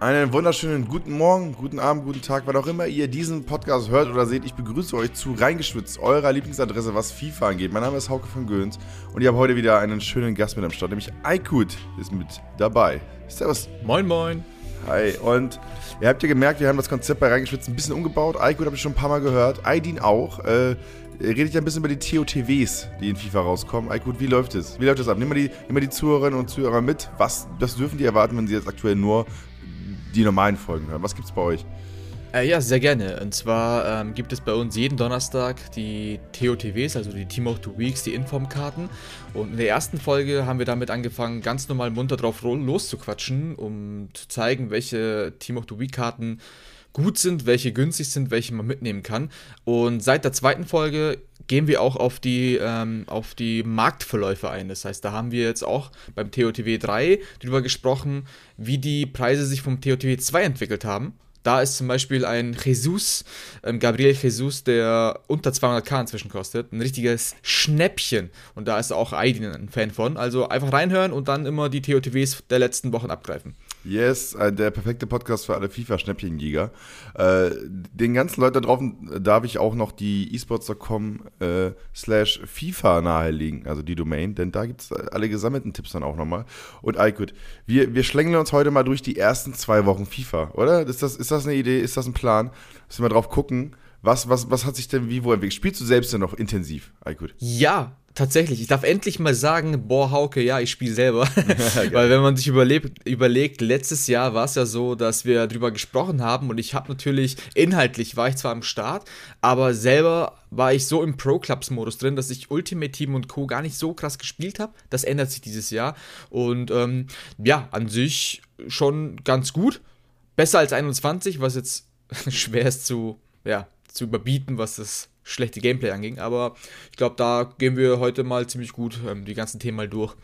Einen wunderschönen guten Morgen, guten Abend, guten Tag, wann auch immer ihr diesen Podcast hört oder seht. Ich begrüße euch zu Reingeschwitzt, eurer Lieblingsadresse, was FIFA angeht. Mein Name ist Hauke von Göns und ich habe heute wieder einen schönen Gast mit am Start, nämlich Aykut ist mit dabei. Servus. Moin, moin. Hi, und ihr habt ja gemerkt, wir haben das Konzept bei Reingeschwitzt ein bisschen umgebaut. Aykut habe ich schon ein paar Mal gehört, Aydin auch. Äh, redet ja ein bisschen über die TOTWs, die in FIFA rauskommen. Aykut, wie läuft es? Wie läuft es ab? Nimm mal, die, nimm mal die Zuhörerinnen und Zuhörer mit. Was, was dürfen die erwarten, wenn sie jetzt aktuell nur die normalen Folgen hören. Was gibt's bei euch? Äh, ja, sehr gerne. Und zwar ähm, gibt es bei uns jeden Donnerstag die TOTWs, also die Team of the Weeks, die Informkarten. Und in der ersten Folge haben wir damit angefangen, ganz normal munter drauf loszuquatschen, um zu zeigen, welche Team of the Week Karten gut sind, welche günstig sind, welche man mitnehmen kann. Und seit der zweiten Folge gehen wir auch auf die, ähm, auf die Marktverläufe ein. Das heißt, da haben wir jetzt auch beim TOTW 3 drüber gesprochen, wie die Preise sich vom TOTW 2 entwickelt haben. Da ist zum Beispiel ein Jesus, ähm, Gabriel Jesus, der unter 200k inzwischen kostet. Ein richtiges Schnäppchen. Und da ist auch Aidin ein Fan von. Also einfach reinhören und dann immer die TOTWs der letzten Wochen abgreifen. Yes, äh, der perfekte Podcast für alle FIFA-Schnäppchenjäger. Äh, den ganzen Leuten da draußen darf ich auch noch die esports.com äh, slash FIFA nahelegen, also die Domain, denn da gibt es alle gesammelten Tipps dann auch nochmal. Und Aykut, wir, wir schlängeln uns heute mal durch die ersten zwei Wochen FIFA, oder? Ist das, ist das eine Idee, ist das ein Plan? Müssen wir drauf gucken, was, was, was hat sich denn wie wo entwickelt? Spielst du selbst denn noch intensiv, Aykut? Ja, tatsächlich, ich darf endlich mal sagen, boah, Hauke, ja, ich spiele selber. Weil wenn man sich überlebt, überlegt, letztes Jahr war es ja so, dass wir drüber gesprochen haben und ich habe natürlich, inhaltlich war ich zwar am Start, aber selber war ich so im Pro-Clubs-Modus drin, dass ich Ultimate Team und Co. gar nicht so krass gespielt habe. Das ändert sich dieses Jahr. Und ähm, ja, an sich schon ganz gut. Besser als 21, was jetzt schwer ist zu, ja, zu überbieten, was das schlechte Gameplay anging. Aber ich glaube, da gehen wir heute mal ziemlich gut ähm, die ganzen Themen mal durch.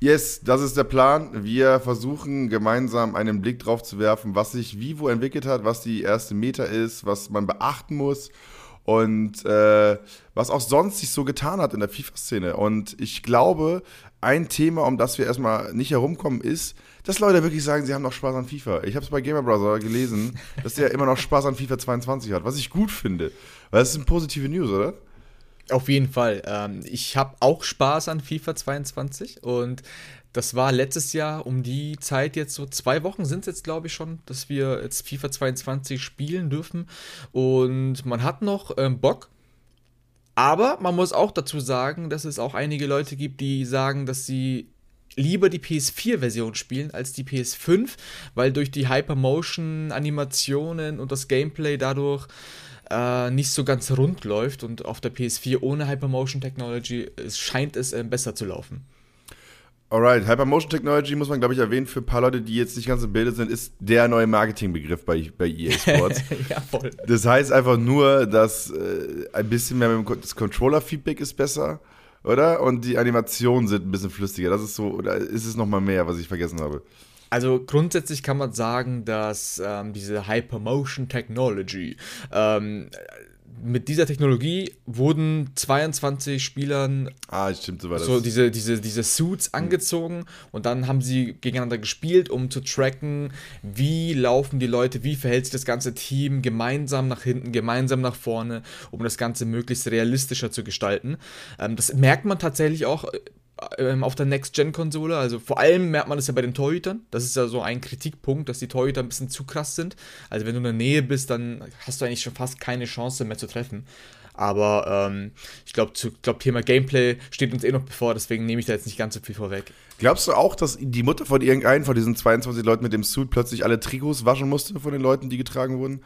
Yes, das ist der Plan. Wir versuchen gemeinsam einen Blick drauf zu werfen, was sich Vivo entwickelt hat, was die erste Meta ist, was man beachten muss und äh, was auch sonst sich so getan hat in der FIFA-Szene. Und ich glaube, ein Thema, um das wir erstmal nicht herumkommen, ist, dass Leute wirklich sagen, sie haben noch Spaß an FIFA. Ich habe es bei Gamer Brother gelesen, dass der immer noch Spaß an FIFA 22 hat, was ich gut finde. Weil das sind positive News, oder? Auf jeden Fall. Ähm, ich habe auch Spaß an FIFA 22 und das war letztes Jahr um die Zeit jetzt so zwei Wochen sind es jetzt glaube ich schon, dass wir jetzt FIFA 22 spielen dürfen und man hat noch ähm, Bock. Aber man muss auch dazu sagen, dass es auch einige Leute gibt, die sagen, dass sie lieber die PS4-Version spielen als die PS5, weil durch die Hypermotion-Animationen und das Gameplay dadurch äh, nicht so ganz rund läuft und auf der PS4 ohne Hypermotion Technology es scheint es äh, besser zu laufen. Alright, Hypermotion Technology muss man, glaube ich, erwähnen für ein paar Leute, die jetzt nicht ganz im Bilde sind, ist der neue Marketingbegriff bei, bei EA Sports. ja, voll. Das heißt einfach nur, dass äh, ein bisschen mehr mit dem, das Controller-Feedback ist besser oder? Und die Animationen sind ein bisschen flüssiger. Das ist so, oder ist es nochmal mehr, was ich vergessen habe? Also grundsätzlich kann man sagen, dass ähm, diese Hypermotion Technology ähm, mit dieser Technologie wurden 22 Spielern ah, stimmt, so, war das. so diese, diese, diese Suits mhm. angezogen und dann haben sie gegeneinander gespielt, um zu tracken, wie laufen die Leute, wie verhält sich das ganze Team gemeinsam nach hinten, gemeinsam nach vorne, um das Ganze möglichst realistischer zu gestalten. Ähm, das merkt man tatsächlich auch ähm, auf der Next-Gen-Konsole. Also vor allem merkt man das ja bei den Torhütern. Das ist ja so ein Kritikpunkt, dass die Torhüter ein bisschen zu krass sind. Also wenn du in der Nähe bist, dann hast du eigentlich schon fast keine Chance mehr zu treffen. Aber ähm, ich glaube, glaub, Thema Gameplay steht uns eh noch bevor, deswegen nehme ich da jetzt nicht ganz so viel vorweg. Glaubst du auch, dass die Mutter von irgendeinem von diesen 22 Leuten mit dem Suit plötzlich alle Trikots waschen musste von den Leuten, die getragen wurden?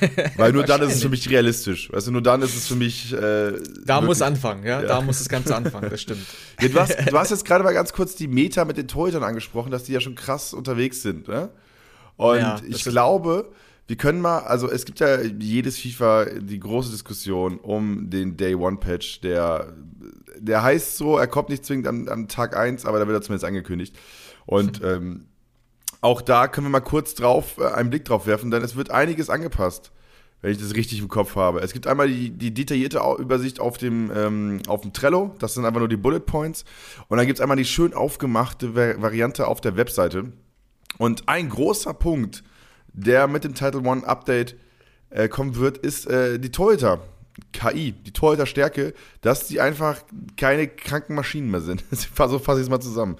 Weil nur dann ist es für mich realistisch. Weißt du, nur dann ist es für mich. Äh, da wirklich, muss anfangen, ja? ja? Da muss das Ganze anfangen, das stimmt. Ja, du, hast, du hast jetzt gerade mal ganz kurz die Meta mit den Torhütern angesprochen, dass die ja schon krass unterwegs sind, ne? Und ja, ich glaube wir können mal, also es gibt ja jedes FIFA die große Diskussion um den Day One Patch, der, der heißt so, er kommt nicht zwingend am, am Tag 1, aber da wird er zumindest angekündigt. Und ähm, auch da können wir mal kurz drauf äh, einen Blick drauf werfen, denn es wird einiges angepasst, wenn ich das richtig im Kopf habe. Es gibt einmal die, die detaillierte Übersicht auf dem, ähm, auf dem Trello, das sind einfach nur die Bullet Points. Und dann gibt es einmal die schön aufgemachte Variante auf der Webseite Und ein großer Punkt, der mit dem Title One Update äh, kommen wird, ist äh, die Torhüter. KI, die Torhüter-Stärke, dass die einfach keine kranken Maschinen mehr sind. so fasse ich es mal zusammen.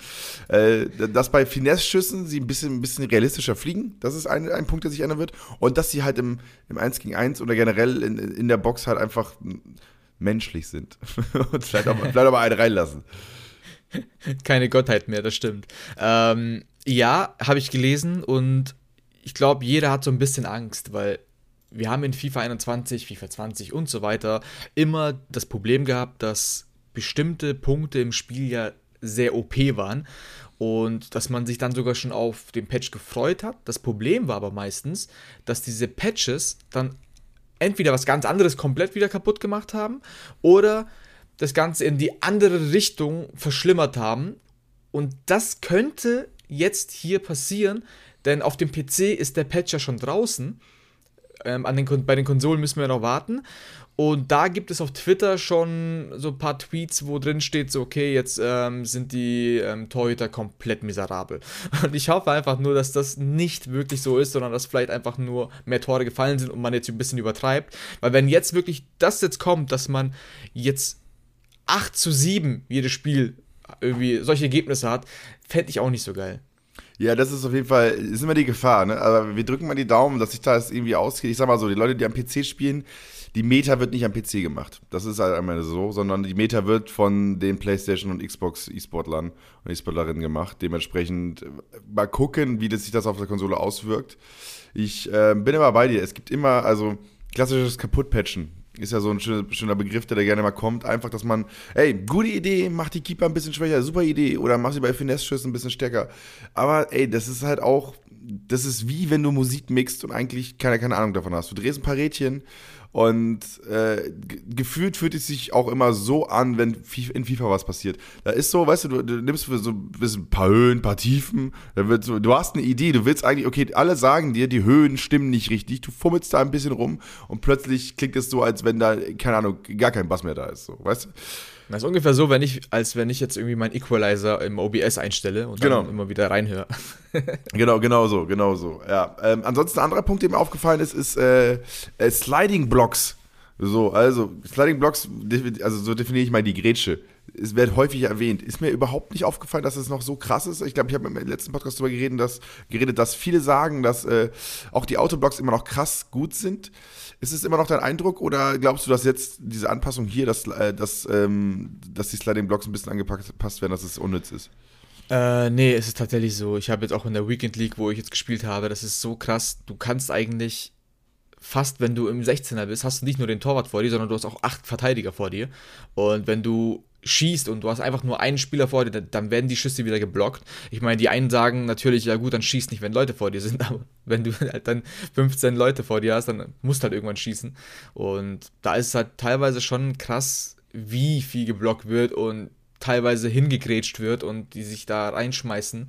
Äh, dass bei Finesse-Schüssen sie ein bisschen, ein bisschen realistischer fliegen, das ist ein, ein Punkt, der sich ändern wird. Und dass sie halt im, im 1 gegen 1 oder generell in, in der Box halt einfach menschlich sind. Und vielleicht auch, vielleicht auch mal einen reinlassen. Keine Gottheit mehr, das stimmt. Ähm, ja, habe ich gelesen und ich glaube, jeder hat so ein bisschen Angst, weil wir haben in FIFA 21, FIFA 20 und so weiter immer das Problem gehabt, dass bestimmte Punkte im Spiel ja sehr OP waren und dass man sich dann sogar schon auf den Patch gefreut hat. Das Problem war aber meistens, dass diese Patches dann entweder was ganz anderes komplett wieder kaputt gemacht haben oder das Ganze in die andere Richtung verschlimmert haben. Und das könnte jetzt hier passieren, denn auf dem PC ist der Patch ja schon draußen. Ähm, an den, bei den Konsolen müssen wir noch warten. Und da gibt es auf Twitter schon so ein paar Tweets, wo drin steht, so, okay, jetzt ähm, sind die ähm, Torhüter komplett miserabel. Und ich hoffe einfach nur, dass das nicht wirklich so ist, sondern dass vielleicht einfach nur mehr Tore gefallen sind und man jetzt ein bisschen übertreibt. Weil wenn jetzt wirklich das jetzt kommt, dass man jetzt 8 zu 7 jedes Spiel irgendwie solche Ergebnisse hat, fände ich auch nicht so geil. Ja, das ist auf jeden Fall, ist immer die Gefahr, ne? Aber wir drücken mal die Daumen, dass sich das irgendwie ausgeht. Ich sag mal so, die Leute, die am PC spielen, die Meta wird nicht am PC gemacht. Das ist halt einmal so, sondern die Meta wird von den PlayStation und Xbox E-Sportlern und E-Sportlerinnen gemacht. Dementsprechend äh, mal gucken, wie das sich das auf der Konsole auswirkt. Ich äh, bin immer bei dir. Es gibt immer, also klassisches Kaputtpatchen ist ja so ein schöner, schöner Begriff, der da gerne mal kommt. Einfach, dass man, ey, gute Idee, mach die Keeper ein bisschen schwächer, super Idee. Oder mach sie bei Finesse-Schüssen ein bisschen stärker. Aber, ey, das ist halt auch, das ist wie wenn du Musik mixt und eigentlich keine, keine Ahnung davon hast. Du drehst ein paar Rädchen und äh, gefühlt fühlt es sich auch immer so an, wenn in FIFA was passiert. Da ist so, weißt du, du, du nimmst so ein paar Höhen, ein paar Tiefen, so, du hast eine Idee, du willst eigentlich, okay, alle sagen dir, die Höhen stimmen nicht richtig, du fummelst da ein bisschen rum und plötzlich klingt es so, als wenn da, keine Ahnung, gar kein Bass mehr da ist, so, weißt du? Das ist ungefähr so, wenn ich, als wenn ich jetzt irgendwie meinen Equalizer im OBS einstelle und genau. dann immer wieder reinhöre. genau, genau so, genau so. Ja. Ähm, ansonsten ein anderer Punkt, der mir aufgefallen ist, ist äh, äh, Sliding Blocks. So, also Sliding Blocks, also so definiere ich mal die Grätsche. Es wird häufig erwähnt. Ist mir überhaupt nicht aufgefallen, dass es noch so krass ist. Ich glaube, ich habe im letzten Podcast darüber geredet, dass, geredet, dass viele sagen, dass äh, auch die Autoblocks immer noch krass gut sind. Ist es immer noch dein Eindruck oder glaubst du, dass jetzt diese Anpassung hier, dass, äh, dass, ähm, dass die Sliding Blocks ein bisschen angepasst werden, dass es unnütz ist? Äh, nee, es ist tatsächlich so. Ich habe jetzt auch in der Weekend League, wo ich jetzt gespielt habe, das ist so krass. Du kannst eigentlich fast, wenn du im 16er bist, hast du nicht nur den Torwart vor dir, sondern du hast auch acht Verteidiger vor dir. Und wenn du schießt und du hast einfach nur einen Spieler vor dir, dann werden die Schüsse wieder geblockt. Ich meine, die einen sagen natürlich, ja gut, dann schießt nicht, wenn Leute vor dir sind, aber wenn du halt dann 15 Leute vor dir hast, dann musst halt irgendwann schießen. Und da ist es halt teilweise schon krass, wie viel geblockt wird und teilweise hingegrätscht wird und die sich da reinschmeißen,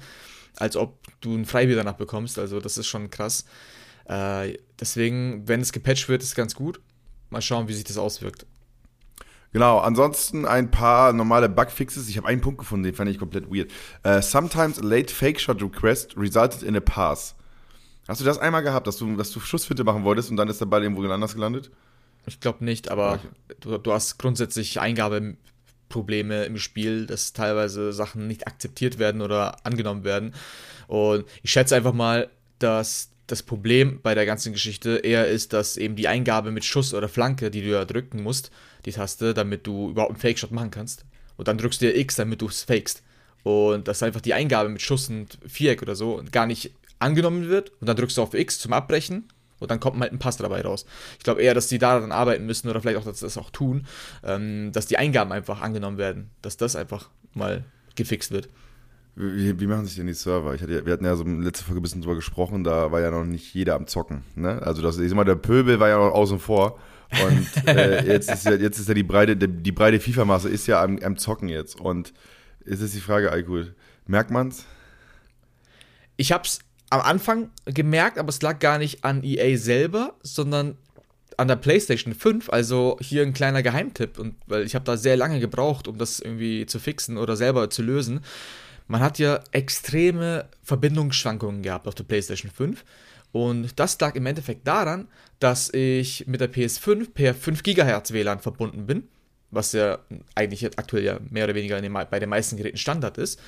als ob du ein Freibier danach bekommst. Also das ist schon krass. Äh, deswegen, wenn es gepatcht wird, ist ganz gut. Mal schauen, wie sich das auswirkt. Genau, ansonsten ein paar normale Bugfixes. Ich habe einen Punkt gefunden, den fand ich komplett weird. Uh, sometimes a late fake shot request resulted in a pass. Hast du das einmal gehabt, dass du, dass du Schussfinte machen wolltest und dann ist der Ball irgendwo anders gelandet? Ich glaube nicht, aber okay. du, du, hast grundsätzlich Eingabeprobleme im Spiel, dass teilweise Sachen nicht akzeptiert werden oder angenommen werden. Und ich schätze einfach mal, dass das Problem bei der ganzen Geschichte eher ist, dass eben die Eingabe mit Schuss oder Flanke, die du ja drücken musst, die Taste, damit du überhaupt einen Fake-Shot machen kannst. Und dann drückst du ja X, damit du es fakest. Und dass einfach die Eingabe mit Schuss und Viereck oder so gar nicht angenommen wird. Und dann drückst du auf X zum Abbrechen. Und dann kommt halt ein Pass dabei raus. Ich glaube eher, dass die daran arbeiten müssen oder vielleicht auch, dass sie das auch tun, ähm, dass die Eingaben einfach angenommen werden. Dass das einfach mal gefixt wird. Wie, wie, machen sich denn die Server? Hatte, wir hatten ja so letzte Folge ein bisschen drüber gesprochen, da war ja noch nicht jeder am Zocken. Ne? Also das, ich sag mal, der Pöbel war ja noch außen vor. Und äh, jetzt, ist ja, jetzt ist ja die breite, die breite FIFA-Masse ist ja am, am, Zocken jetzt. Und ist jetzt die Frage, Alkohol, merkt man's? Ich hab's am Anfang gemerkt, aber es lag gar nicht an EA selber, sondern an der PlayStation 5, also hier ein kleiner Geheimtipp, und weil ich habe da sehr lange gebraucht, um das irgendwie zu fixen oder selber zu lösen. Man hat ja extreme Verbindungsschwankungen gehabt auf der PlayStation 5. Und das lag im Endeffekt daran, dass ich mit der PS5 per 5 GHz WLAN verbunden bin, was ja eigentlich aktuell ja mehr oder weniger den, bei den meisten Geräten Standard ist.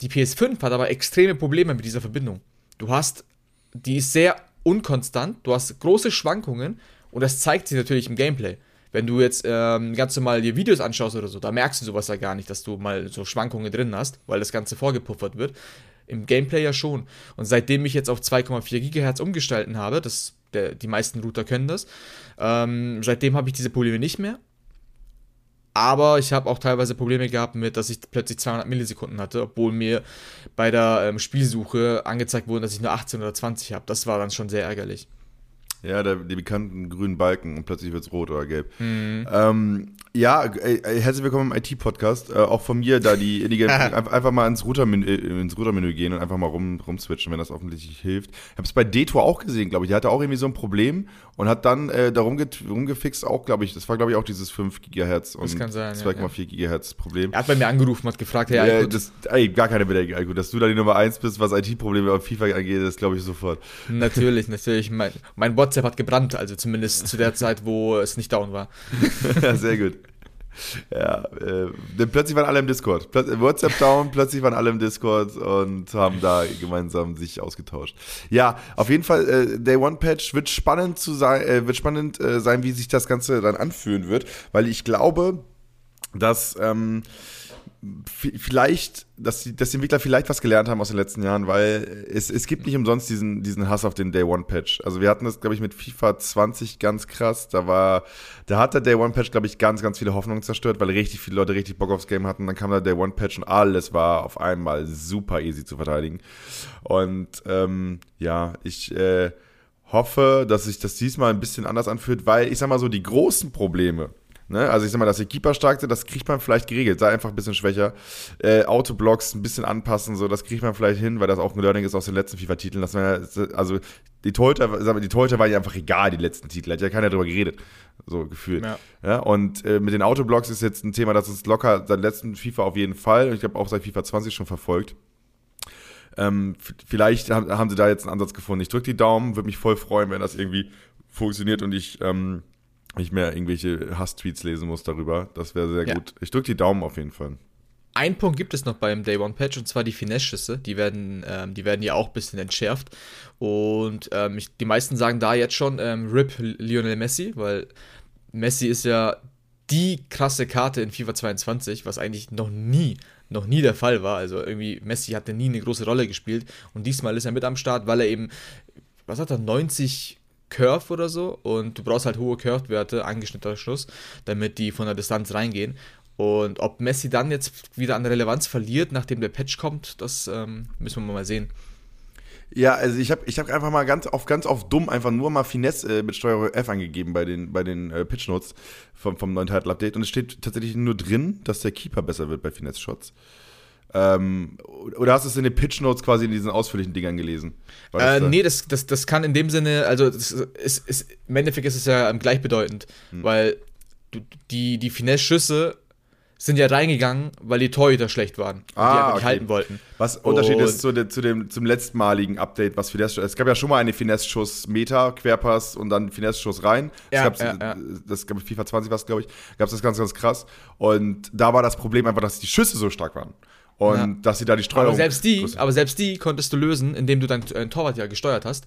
Die PS5 hat aber extreme Probleme mit dieser Verbindung. Du hast, die ist sehr unkonstant, du hast große Schwankungen und das zeigt sich natürlich im Gameplay. Wenn du jetzt ähm, ganz normal dir Videos anschaust oder so, da merkst du sowas ja gar nicht, dass du mal so Schwankungen drin hast, weil das Ganze vorgepuffert wird. Im Gameplay ja schon. Und seitdem ich jetzt auf 2,4 GHz umgestalten habe, das, der, die meisten Router können das, ähm, seitdem habe ich diese Probleme nicht mehr. Aber ich habe auch teilweise Probleme gehabt mit, dass ich plötzlich 200 Millisekunden hatte, obwohl mir bei der ähm, Spielsuche angezeigt wurde, dass ich nur 18 oder 20 habe. Das war dann schon sehr ärgerlich. Ja, der, die bekannten grünen Balken und plötzlich wird es rot oder gelb. Mhm. Ähm, ja, ey, herzlich willkommen im IT-Podcast. Äh, auch von mir, da die Intelligenz einfach mal ins Routermenü, äh, ins Routermenü gehen und einfach mal rum, rumswitchen, wenn das offensichtlich hilft. Ich habe es bei Detour auch gesehen, glaube ich. Der hatte auch irgendwie so ein Problem und hat dann äh, da rumgefixt, auch, glaube ich, das war, glaube ich, auch dieses 5 GHz und 2,4 ja, GHz Problem. Er hat bei mir angerufen, hat gefragt, hey, ja, das, ey, gar keine Bedenken, Alko. Dass du da die Nummer 1 bist, was IT-Probleme auf FIFA angeht, das glaube ich sofort. Natürlich, natürlich. Mein, mein WhatsApp hat gebrannt, also zumindest zu der Zeit, wo es nicht down war. ja, sehr gut. Ja, äh, denn plötzlich waren alle im Discord. Plötz WhatsApp down, plötzlich waren alle im Discord und haben da gemeinsam sich ausgetauscht. Ja, auf jeden Fall, äh, Day One Patch wird spannend zu sein, äh, wird spannend äh, sein, wie sich das Ganze dann anfühlen wird, weil ich glaube, dass ähm, vielleicht, dass die, dass die Entwickler vielleicht was gelernt haben aus den letzten Jahren, weil es, es gibt nicht umsonst diesen, diesen Hass auf den Day One Patch. Also wir hatten das, glaube ich, mit FIFA 20 ganz krass. Da war, da hat der Day One Patch, glaube ich, ganz, ganz viele Hoffnungen zerstört, weil richtig viele Leute richtig Bock aufs Game hatten. Dann kam der Day One Patch und alles war auf einmal super easy zu verteidigen. Und ähm, ja, ich äh, hoffe, dass sich das diesmal ein bisschen anders anfühlt, weil ich sag mal so, die großen Probleme, Ne? Also ich sag mal, dass die Keeper stark sind, das kriegt man vielleicht geregelt. Sei einfach ein bisschen schwächer. Äh, Autoblocks ein bisschen anpassen, so das kriegt man vielleicht hin, weil das auch ein Learning ist aus den letzten FIFA-Titeln. Also die Torhüter, die Torhüter waren ja einfach egal, die letzten Titel. Hat ja keiner drüber geredet. So gefühlt. Ja. ja und äh, mit den Autoblocks ist jetzt ein Thema, das ist locker seit letzten FIFA auf jeden Fall. Ich glaube auch seit FIFA 20 schon verfolgt. Ähm, vielleicht haben, haben, sie da jetzt einen Ansatz gefunden. Ich drücke die Daumen, würde mich voll freuen, wenn das irgendwie funktioniert und ich ähm, nicht mehr irgendwelche Hass-Tweets lesen muss darüber. Das wäre sehr ja. gut. Ich drücke die Daumen auf jeden Fall. Ein Punkt gibt es noch beim Day One Patch und zwar die Finesse-Schüsse. Die werden, ähm, die werden ja auch ein bisschen entschärft. Und ähm, ich, die meisten sagen da jetzt schon ähm, RIP Lionel Messi, weil Messi ist ja die krasse Karte in FIFA 22, was eigentlich noch nie, noch nie der Fall war. Also irgendwie Messi hatte nie eine große Rolle gespielt und diesmal ist er mit am Start, weil er eben, was hat er, 90 Curve oder so und du brauchst halt hohe Curve-Werte, angeschnittener Schuss, damit die von der Distanz reingehen. Und ob Messi dann jetzt wieder an Relevanz verliert, nachdem der Patch kommt, das ähm, müssen wir mal sehen. Ja, also ich habe ich hab einfach mal ganz auf ganz auf dumm einfach nur mal Finesse äh, mit Steuerung F angegeben bei den, bei den äh, Pitch Notes vom, vom neuen Title Update und es steht tatsächlich nur drin, dass der Keeper besser wird bei Finesse Shots. Ähm, oder hast du es in den Pitch Notes quasi in diesen ausführlichen Dingern gelesen? Äh, nee, das, das, das kann in dem Sinne, also das ist, ist, im Endeffekt ist es ja gleichbedeutend, hm. weil du, die, die Finesse-Schüsse sind ja reingegangen, weil die Torhüter schlecht waren ah, die einfach okay. halten wollten. Was Unterschied ist zu, de, zu, dem, zum letztmaligen Update, was Finesse Es gab ja schon mal eine Finesse-Schuss-Meta, Querpass und dann Finesse-Schuss rein. Ja, das gab ja, ja. das gab FIFA 20 was, glaube ich, gab es das ganz, ganz krass. Und da war das Problem einfach, dass die Schüsse so stark waren. Und ja. dass sie da die Streuung. Aber selbst die, aber selbst die konntest du lösen, indem du dein äh, Torwart ja gesteuert hast.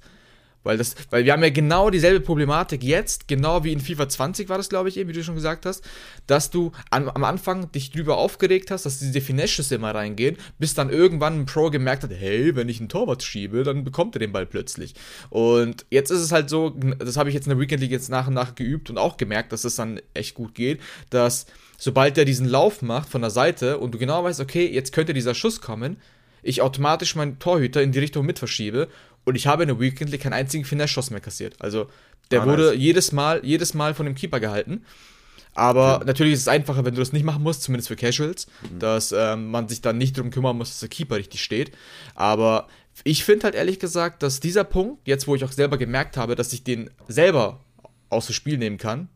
Weil, das, weil wir haben ja genau dieselbe Problematik jetzt, genau wie in FIFA 20 war das, glaube ich, eben, wie du schon gesagt hast, dass du an, am Anfang dich drüber aufgeregt hast, dass diese Finesse-Schüsse immer reingehen, bis dann irgendwann ein Pro gemerkt hat, hey, wenn ich einen Torwart schiebe, dann bekommt er den Ball plötzlich. Und jetzt ist es halt so, das habe ich jetzt in der Weekend League jetzt nach und nach geübt und auch gemerkt, dass es dann echt gut geht, dass sobald er diesen Lauf macht von der Seite und du genau weißt, okay, jetzt könnte dieser Schuss kommen, ich automatisch meinen Torhüter in die Richtung mit verschiebe und ich habe in der Weekend keinen einzigen Finesse-Schuss mehr kassiert. Also der ah, wurde nice. jedes Mal, jedes Mal von dem Keeper gehalten. Aber okay. natürlich ist es einfacher, wenn du das nicht machen musst, zumindest für Casuals, mhm. dass ähm, man sich dann nicht darum kümmern muss, dass der Keeper richtig steht. Aber ich finde halt ehrlich gesagt, dass dieser Punkt, jetzt wo ich auch selber gemerkt habe, dass ich den selber aus dem Spiel nehmen kann,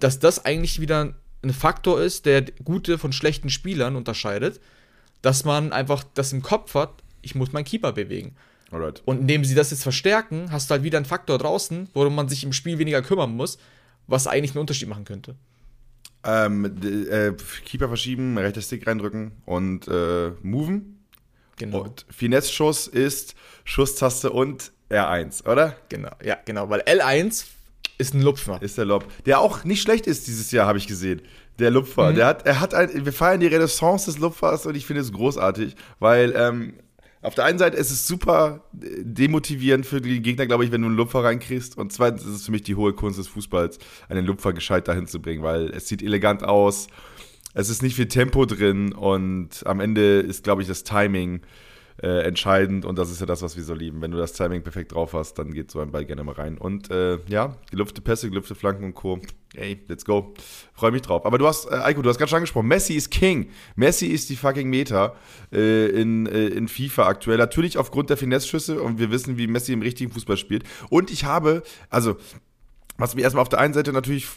dass das eigentlich wieder ein Faktor ist, der gute von schlechten Spielern unterscheidet, dass man einfach das im Kopf hat, ich muss meinen Keeper bewegen. Alright. Und indem sie das jetzt verstärken, hast du halt wieder einen Faktor draußen, worum man sich im Spiel weniger kümmern muss, was eigentlich einen Unterschied machen könnte. Ähm, äh, Keeper verschieben, rechter Stick reindrücken und äh, moven. Genau. Und Finesse-Schuss ist Schusstaste und R1, oder? Genau, ja, genau, weil L1 ist ein Lupfer. Ist der Lob. Der auch nicht schlecht ist dieses Jahr, habe ich gesehen. Der Lupfer. Mhm. Der hat, er hat ein, wir feiern die Renaissance des Lupfers und ich finde es großartig, weil ähm, auf der einen Seite ist es super demotivierend für die Gegner, glaube ich, wenn du einen Lupfer reinkriegst. Und zweitens ist es für mich die hohe Kunst des Fußballs, einen Lupfer gescheit dahin zu bringen, weil es sieht elegant aus. Es ist nicht viel Tempo drin und am Ende ist, glaube ich, das Timing äh, entscheidend und das ist ja das, was wir so lieben. Wenn du das Timing perfekt drauf hast, dann geht so ein Ball gerne mal rein. Und äh, ja, gelüpfte Pässe, gelüpfte Flanken und Co. Ey, let's go. Freue mich drauf. Aber du hast, äh, Eiko, du hast gerade schon angesprochen, Messi ist King. Messi ist die fucking Meta äh, in, äh, in FIFA aktuell. Natürlich aufgrund der Finesse-Schüsse und wir wissen, wie Messi im richtigen Fußball spielt. Und ich habe, also, was mich erstmal auf der einen Seite natürlich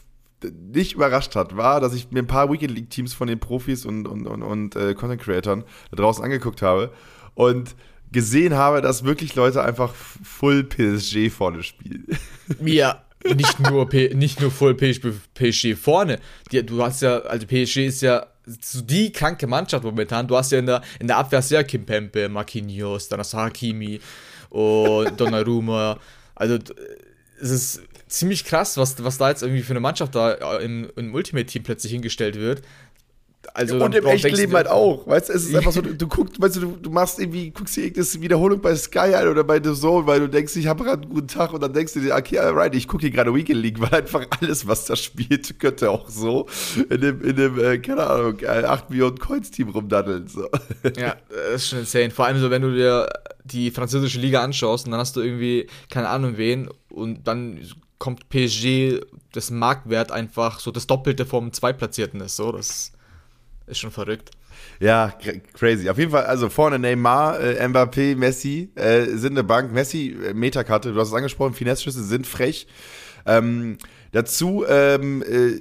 nicht überrascht hat, war, dass ich mir ein paar Weekend League Teams von den Profis und, und, und, und äh, Content Creatern da draußen angeguckt habe und gesehen habe, dass wirklich Leute einfach Full PSG vorne spielen. Ja, nicht nur, P nicht nur Full PSG vorne. Die, du hast ja, also PSG ist ja die kranke Mannschaft momentan. Du hast ja in der, in der Abwehr sehr Kimpempe, Marquinhos, dann hast du Hakimi und Donnarumma. Also es ist ziemlich krass, was, was da jetzt irgendwie für eine Mannschaft da im, im Ultimate-Team plötzlich hingestellt wird. Also und im echten Leben halt auch. Weißt du, es ist einfach so, du, du guckst, weißt du, du, du machst irgendwie, guckst dir irgendeine Wiederholung bei Sky an oder bei The Zone, weil du denkst, ich habe gerade einen guten Tag und dann denkst du dir, okay, alright, ich gucke hier gerade Weekend League, weil einfach alles, was da spielt, könnte auch so in dem, in dem äh, keine Ahnung, 8 Millionen Coins Team rumdaddeln. So. Ja, das ist schon insane. Vor allem so, wenn du dir die französische Liga anschaust und dann hast du irgendwie, keine Ahnung wen, und dann kommt PSG das Marktwert einfach so das Doppelte vom Zweitplatzierten ist. So, das ist schon verrückt. Ja, crazy. Auf jeden Fall, also vorne Neymar, äh, Mbappé, Messi äh, sind eine Bank. Messi, äh, Metakarte, du hast es angesprochen, Finesse-Schüsse sind frech. Ähm, dazu, ähm, äh,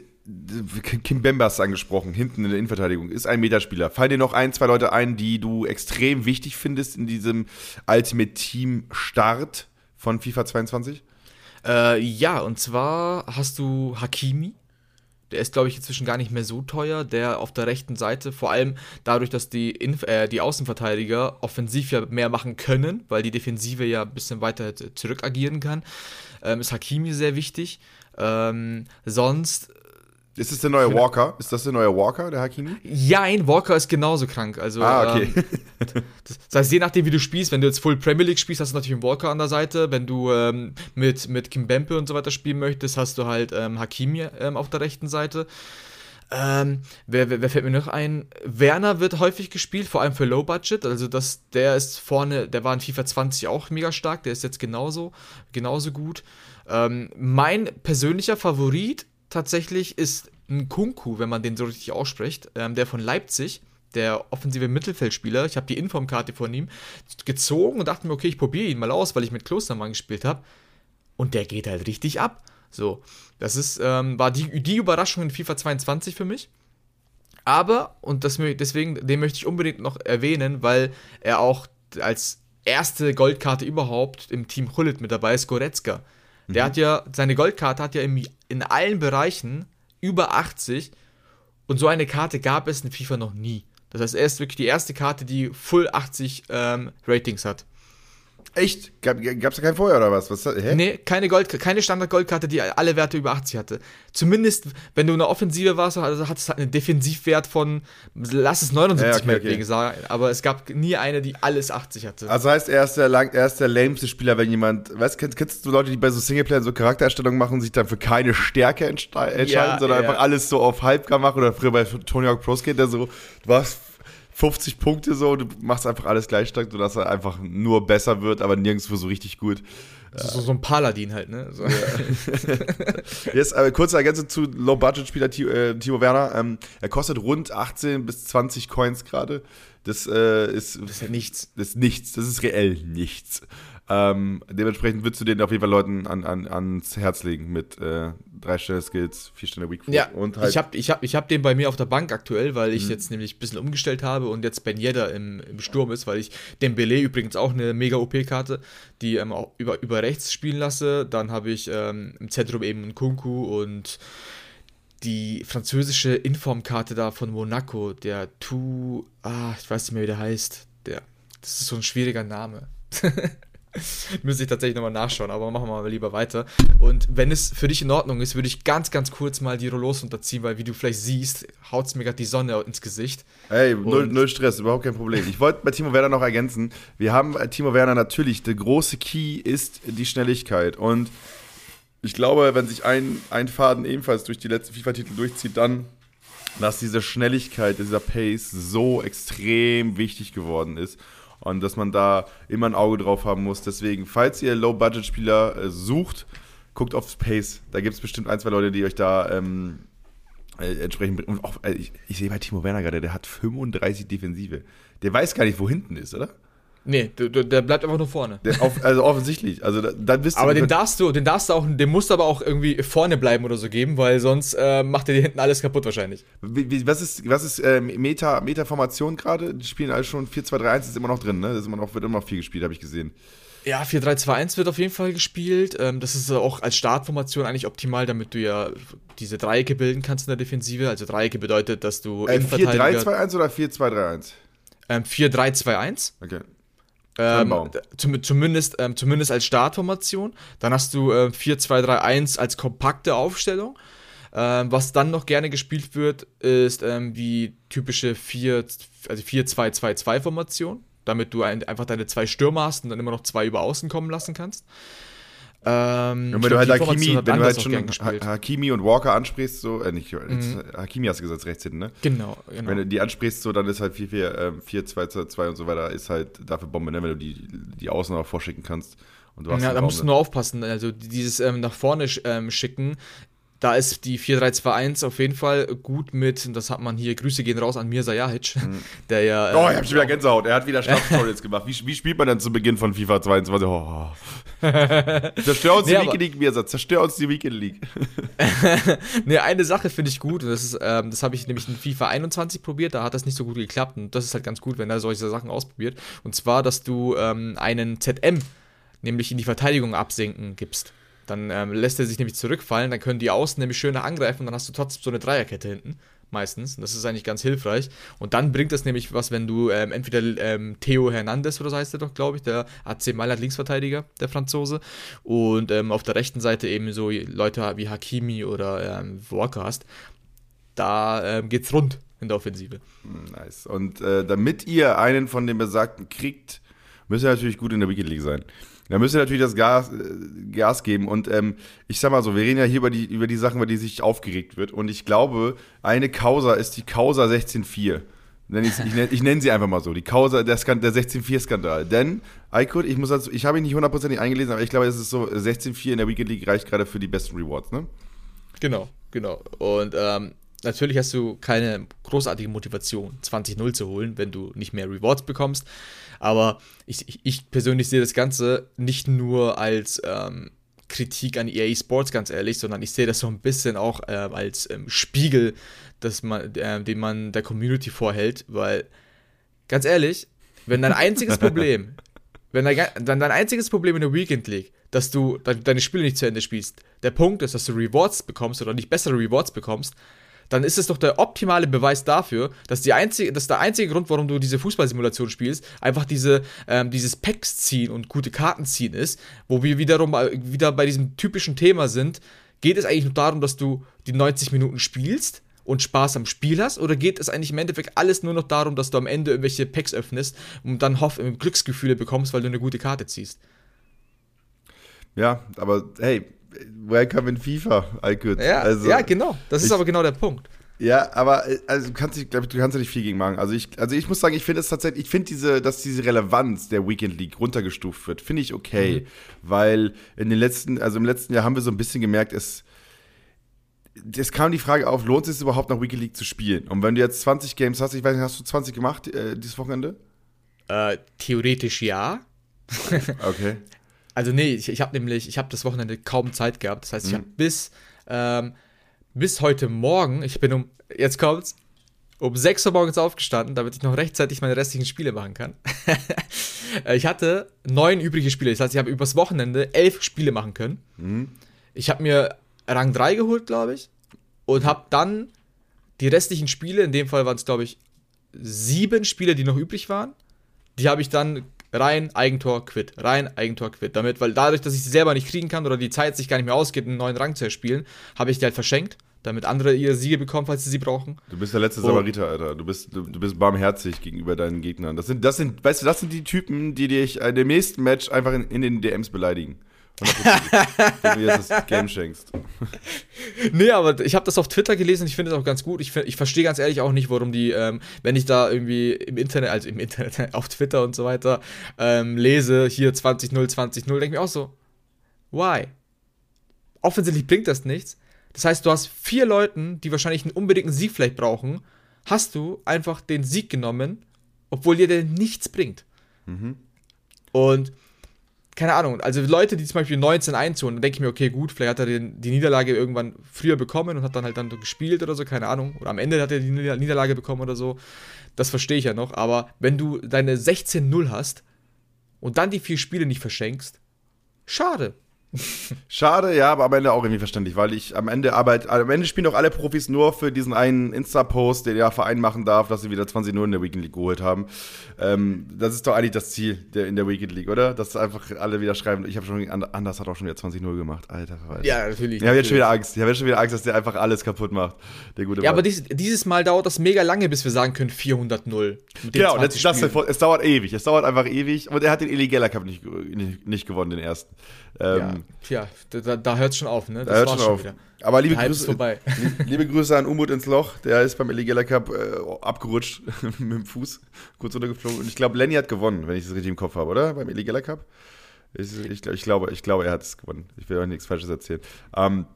Kim Bemba hast angesprochen, hinten in der Innenverteidigung, ist ein Meterspieler. Fallen dir noch ein, zwei Leute ein, die du extrem wichtig findest in diesem Ultimate Team Start von FIFA 22? Äh, ja, und zwar hast du Hakimi, der ist, glaube ich, inzwischen gar nicht mehr so teuer. Der auf der rechten Seite, vor allem dadurch, dass die, Inf äh, die Außenverteidiger offensiv ja mehr machen können, weil die Defensive ja ein bisschen weiter zurück agieren kann, ähm, ist Hakimi sehr wichtig. Ähm, sonst ist das der neue Walker? Ist das der neue Walker, der Hakimi? Ja, ein Walker ist genauso krank. Also, ah, okay. Ähm, das heißt, je nachdem, wie du spielst, wenn du jetzt Full Premier League spielst, hast du natürlich einen Walker an der Seite. Wenn du ähm, mit, mit Kim Bempe und so weiter spielen möchtest, hast du halt ähm, Hakimi ähm, auf der rechten Seite. Ähm, wer, wer, wer, fällt mir noch ein? Werner wird häufig gespielt, vor allem für Low Budget. Also das, der ist vorne, der war in FIFA 20 auch mega stark, der ist jetzt genauso, genauso gut. Ähm, mein persönlicher Favorit tatsächlich ist ein Kunku, wenn man den so richtig ausspricht, ähm, der von Leipzig, der offensive Mittelfeldspieler. Ich habe die Informkarte von ihm gezogen und dachte mir, okay, ich probiere ihn mal aus, weil ich mit Klostermann gespielt habe. Und der geht halt richtig ab. So, das ist, ähm, war die, die Überraschung in FIFA 22 für mich. Aber, und das, deswegen, den möchte ich unbedingt noch erwähnen, weil er auch als erste Goldkarte überhaupt im Team Hullet mit dabei ist, Goretzka. Der mhm. hat ja, seine Goldkarte hat ja im, in allen Bereichen über 80 und so eine Karte gab es in FIFA noch nie. Das heißt, er ist wirklich die erste Karte, die Full 80 ähm, Ratings hat. Echt? Gab es da kein Vorher oder was? was hä? Nee, keine, Gold, keine Standard-Goldkarte, die alle Werte über 80 hatte. Zumindest, wenn du eine Offensive warst, also hat es halt einen Defensivwert von, lass es 79 ja, okay, okay. sagen, aber es gab nie eine, die alles 80 hatte. Also heißt, er ist der, lang, er ist der lameste Spieler, wenn jemand, weißt kennst, kennst du Leute, die bei so Singleplayer so Charaktererstellungen machen, sich dann für keine Stärke entscheiden, ja, sondern ja. einfach alles so auf Halbgar machen oder früher bei Tony Hawk Pro Skate, der so, du warst 50 Punkte so, du machst einfach alles gleich stark, sodass er einfach nur besser wird, aber nirgendwo so richtig gut. So, so ein Paladin halt, ne? So. Ja. Jetzt aber kurze Ergänzung zu Low-Budget-Spieler äh, Timo Werner. Ähm, er kostet rund 18 bis 20 Coins gerade. Das äh, ist. Das ist ja nichts. Das ist nichts. Das ist reell nichts. Ähm, dementsprechend würdest du den auf jeden Fall Leuten an, an, ans Herz legen mit äh, drei Sterne Skills, vier Sterne Weak Ja, und halt ich habe ich hab, ich hab den bei mir auf der Bank aktuell, weil ich mhm. jetzt nämlich ein bisschen umgestellt habe und jetzt Ben Yedda im, im Sturm ist, weil ich den Belay übrigens auch eine mega OP-Karte, die ähm, auch über, über rechts spielen lasse. Dann habe ich ähm, im Zentrum eben einen Kunku und die französische Informkarte da von Monaco, der Tu, ah, ich weiß nicht mehr, wie der heißt. Der, das ist so ein schwieriger Name. Müsste ich tatsächlich nochmal nachschauen, aber machen wir mal lieber weiter. Und wenn es für dich in Ordnung ist, würde ich ganz, ganz kurz mal die Rollos unterziehen, weil wie du vielleicht siehst, haut es mir gerade die Sonne ins Gesicht. Hey, null, null, Stress, überhaupt kein Problem. Ich wollte bei Timo Werner noch ergänzen, wir haben bei Timo Werner natürlich, der große Key ist die Schnelligkeit. Und ich glaube, wenn sich ein, ein Faden ebenfalls durch die letzten FIFA-Titel durchzieht, dann, dass diese Schnelligkeit, dieser Pace so extrem wichtig geworden ist und dass man da immer ein Auge drauf haben muss. Deswegen, falls ihr Low-Budget-Spieler äh, sucht, guckt aufs Pace. Da gibt es bestimmt ein, zwei Leute, die euch da ähm, äh, entsprechend. Auch, äh, ich, ich sehe bei Timo Werner gerade, der hat 35 Defensive. Der weiß gar nicht, wo hinten ist, oder? Nee, der, der bleibt einfach nur vorne. Auf, also offensichtlich. Also dann bist du. Aber den darfst du, den darfst du auch, den musst du aber auch irgendwie vorne bleiben oder so geben, weil sonst äh, macht er dir hinten alles kaputt wahrscheinlich. Wie, wie, was ist, was ist äh, Meta, Meta-Formation gerade? Die spielen alle schon 4-2-3-1 ist immer noch drin, ne? Das ist immer noch, wird immer noch viel gespielt, habe ich gesehen. Ja, 4-3-2-1 wird auf jeden Fall gespielt. Ähm, das ist auch als Startformation eigentlich optimal, damit du ja diese Dreiecke bilden kannst in der Defensive. Also Dreiecke bedeutet, dass du. Äh, 4-3-2-1 oder 4-2-3-1? Ähm, 4-3-2-1. Okay. Ähm, zum, zumindest, ähm, zumindest als Startformation. Dann hast du äh, 4-2-3-1 als kompakte Aufstellung. Ähm, was dann noch gerne gespielt wird, ist ähm, wie typische 4, also 4-2-2-2-Formation, damit du ein, einfach deine zwei Stürmer hast und dann immer noch zwei über außen kommen lassen kannst. Ähm, und wenn du halt Hakimi, wenn du halt schon Hakimi und Walker ansprichst, so, äh, nicht, mhm. Hakimi hast du gesagt, rechts hinten, ne? Genau, genau. Wenn du die ansprichst, so, dann ist halt 4, 4, äh, 4 2, 2, 2 und so weiter, ist halt dafür Bombe, ne? Wenn du die, die Außen auch vorschicken kannst. Und du hast ja, da musst du nur aufpassen. Also dieses ähm, nach vorne ähm, schicken da ist die 4-3-2-1 auf jeden Fall gut mit, und das hat man hier, Grüße gehen raus an Mirza Jahic, mhm. der ja. Oh, ich hab schon wieder Gänsehaut, er hat wieder Strafstories gemacht. Wie, wie, spielt man denn zu Beginn von FIFA 22? Oh. zerstör uns nee, die Weekend League, Mirza, zerstör uns die Weekend League. ne, eine Sache finde ich gut, und das ist, ähm, das habe ich nämlich in FIFA 21 probiert, da hat das nicht so gut geklappt, und das ist halt ganz gut, wenn er solche Sachen ausprobiert. Und zwar, dass du ähm, einen ZM, nämlich in die Verteidigung absenken gibst. Dann ähm, lässt er sich nämlich zurückfallen, dann können die Außen nämlich schöner angreifen und dann hast du trotzdem so eine Dreierkette hinten. Meistens. Und das ist eigentlich ganz hilfreich. Und dann bringt das nämlich was, wenn du ähm, entweder ähm, Theo Hernandez oder so heißt er doch, glaube ich, der AC Mailand Linksverteidiger, der Franzose. Und ähm, auf der rechten Seite eben so Leute wie Hakimi oder ähm, Walker hast. Da ähm, geht's rund in der Offensive. Nice. Und äh, damit ihr einen von den Besagten kriegt, müsst ihr natürlich gut in der Wicked League sein. Da müsst ihr natürlich das Gas, äh, Gas geben. Und ähm, ich sag mal so, wir reden ja hier über die, über die Sachen, über die sich aufgeregt wird. Und ich glaube, eine Causa ist die Causa 16.4. Ich, ich, nenne, ich nenne sie einfach mal so, die Causa, der, der 16-4-Skandal. Denn, Aykut, ich muss also, ich habe ihn nicht hundertprozentig eingelesen, aber ich glaube, es ist so, 16-4 in der Weekend League reicht gerade für die besten Rewards, ne? Genau, genau. Und ähm, natürlich hast du keine großartige Motivation, 20-0 zu holen, wenn du nicht mehr Rewards bekommst. Aber ich, ich persönlich sehe das Ganze nicht nur als ähm, Kritik an EA Sports, ganz ehrlich, sondern ich sehe das so ein bisschen auch äh, als ähm, Spiegel, dass man, äh, den man der Community vorhält, weil, ganz ehrlich, wenn dein einziges Problem, wenn dein, dein einziges Problem in der Weekend League, dass du deine Spiele nicht zu Ende spielst, der Punkt ist, dass du Rewards bekommst oder nicht bessere Rewards bekommst, dann ist es doch der optimale Beweis dafür, dass, die einzige, dass der einzige Grund, warum du diese Fußballsimulation spielst, einfach diese, ähm, dieses Packs ziehen und gute Karten ziehen ist, wo wir wiederum äh, wieder bei diesem typischen Thema sind, geht es eigentlich nur darum, dass du die 90 Minuten spielst und Spaß am Spiel hast? Oder geht es eigentlich im Endeffekt alles nur noch darum, dass du am Ende irgendwelche Packs öffnest und dann Hoff Glücksgefühle bekommst, weil du eine gute Karte ziehst? Ja, aber hey, Welcome in FIFA, I could. Ja, also, ja genau. Das ist ich, aber genau der Punkt. Ja, aber also du kannst dich, glaube ich, du kannst ja nicht viel gegen machen. Also ich, also ich muss sagen, ich finde es tatsächlich, ich finde diese, dass diese Relevanz der Weekend League runtergestuft wird, finde ich okay, mhm. weil in den letzten, also im letzten Jahr haben wir so ein bisschen gemerkt, es es kam die Frage auf, lohnt es sich überhaupt nach Weekend League zu spielen? Und wenn du jetzt 20 Games hast, ich weiß nicht, hast du 20 gemacht äh, dieses Wochenende? Äh, theoretisch ja. okay. Also nee, ich, ich habe nämlich, ich habe das Wochenende kaum Zeit gehabt. Das heißt, ich mhm. habe bis, ähm, bis heute Morgen, ich bin um, jetzt kommt's, um 6 Uhr morgens aufgestanden, damit ich noch rechtzeitig meine restlichen Spiele machen kann. ich hatte neun übrige Spiele. Das heißt, ich habe übers Wochenende elf Spiele machen können. Mhm. Ich habe mir Rang 3 geholt, glaube ich. Und habe dann die restlichen Spiele, in dem Fall waren es, glaube ich, sieben Spiele, die noch übrig waren. Die habe ich dann rein Eigentor quit, rein Eigentor quit. Damit, weil dadurch, dass ich sie selber nicht kriegen kann oder die Zeit sich gar nicht mehr ausgeht, einen neuen Rang zu erspielen, habe ich die halt verschenkt, damit andere ihre Siege bekommen, falls sie sie brauchen. Du bist der letzte oh. Samariter, Alter. Du bist, du, du, bist barmherzig gegenüber deinen Gegnern. Das sind, das sind, weißt du, das sind die Typen, die dich in dem nächsten Match einfach in, in den DMs beleidigen wenn du jetzt das Game schenkst. Nee, aber ich habe das auf Twitter gelesen ich finde es auch ganz gut. Ich, ich verstehe ganz ehrlich auch nicht, warum die, ähm, wenn ich da irgendwie im Internet, also im Internet, auf Twitter und so weiter, ähm, lese, hier 20-0, 20-0, denke ich mir auch so, why? Offensichtlich bringt das nichts. Das heißt, du hast vier Leuten, die wahrscheinlich einen unbedingten Sieg vielleicht brauchen, hast du einfach den Sieg genommen, obwohl dir der nichts bringt. Mhm. Und keine Ahnung, also Leute, die zum Beispiel 19 einzuholen, dann denke ich mir, okay, gut, vielleicht hat er den, die Niederlage irgendwann früher bekommen und hat dann halt dann gespielt oder so, keine Ahnung. Oder am Ende hat er die Niederlage bekommen oder so. Das verstehe ich ja noch. Aber wenn du deine 16-0 hast und dann die vier Spiele nicht verschenkst, schade. Schade, ja, aber am Ende auch irgendwie verständlich, weil ich am Ende arbeite, am Ende spielen doch alle Profis nur für diesen einen Insta-Post, den der Verein machen darf, dass sie wieder 20 0 in der Weekend League geholt haben. Ähm, das ist doch eigentlich das Ziel der, in der Weekend League, oder? Dass einfach alle wieder schreiben, ich habe schon, anders hat auch schon wieder 20 0 gemacht, Alter. Alter. Ja, natürlich. Ich habe jetzt schon wieder Angst, ich habe jetzt schon wieder Angst, dass der einfach alles kaputt macht, der gute Ja, Mann. aber dies, dieses Mal dauert das mega lange, bis wir sagen können 400 0. Genau, das, das, es dauert ewig, es dauert einfach ewig und er hat den Illegaler Cup nicht, nicht, nicht gewonnen, den ersten. Ähm, ja, tja, da, da hört es schon auf, ne? Das da hört schon auf. Wieder. Aber liebe Grüße, liebe Grüße an Umut ins Loch. Der ist beim Illegaler Cup äh, abgerutscht mit dem Fuß, kurz runtergeflogen. Und ich glaube, Lenny hat gewonnen, wenn ich das richtig im Kopf habe, oder? Beim Illegaler Cup. Ich, ich, ich, glaube, ich glaube, er hat es gewonnen. Ich will euch nichts Falsches erzählen. Ähm,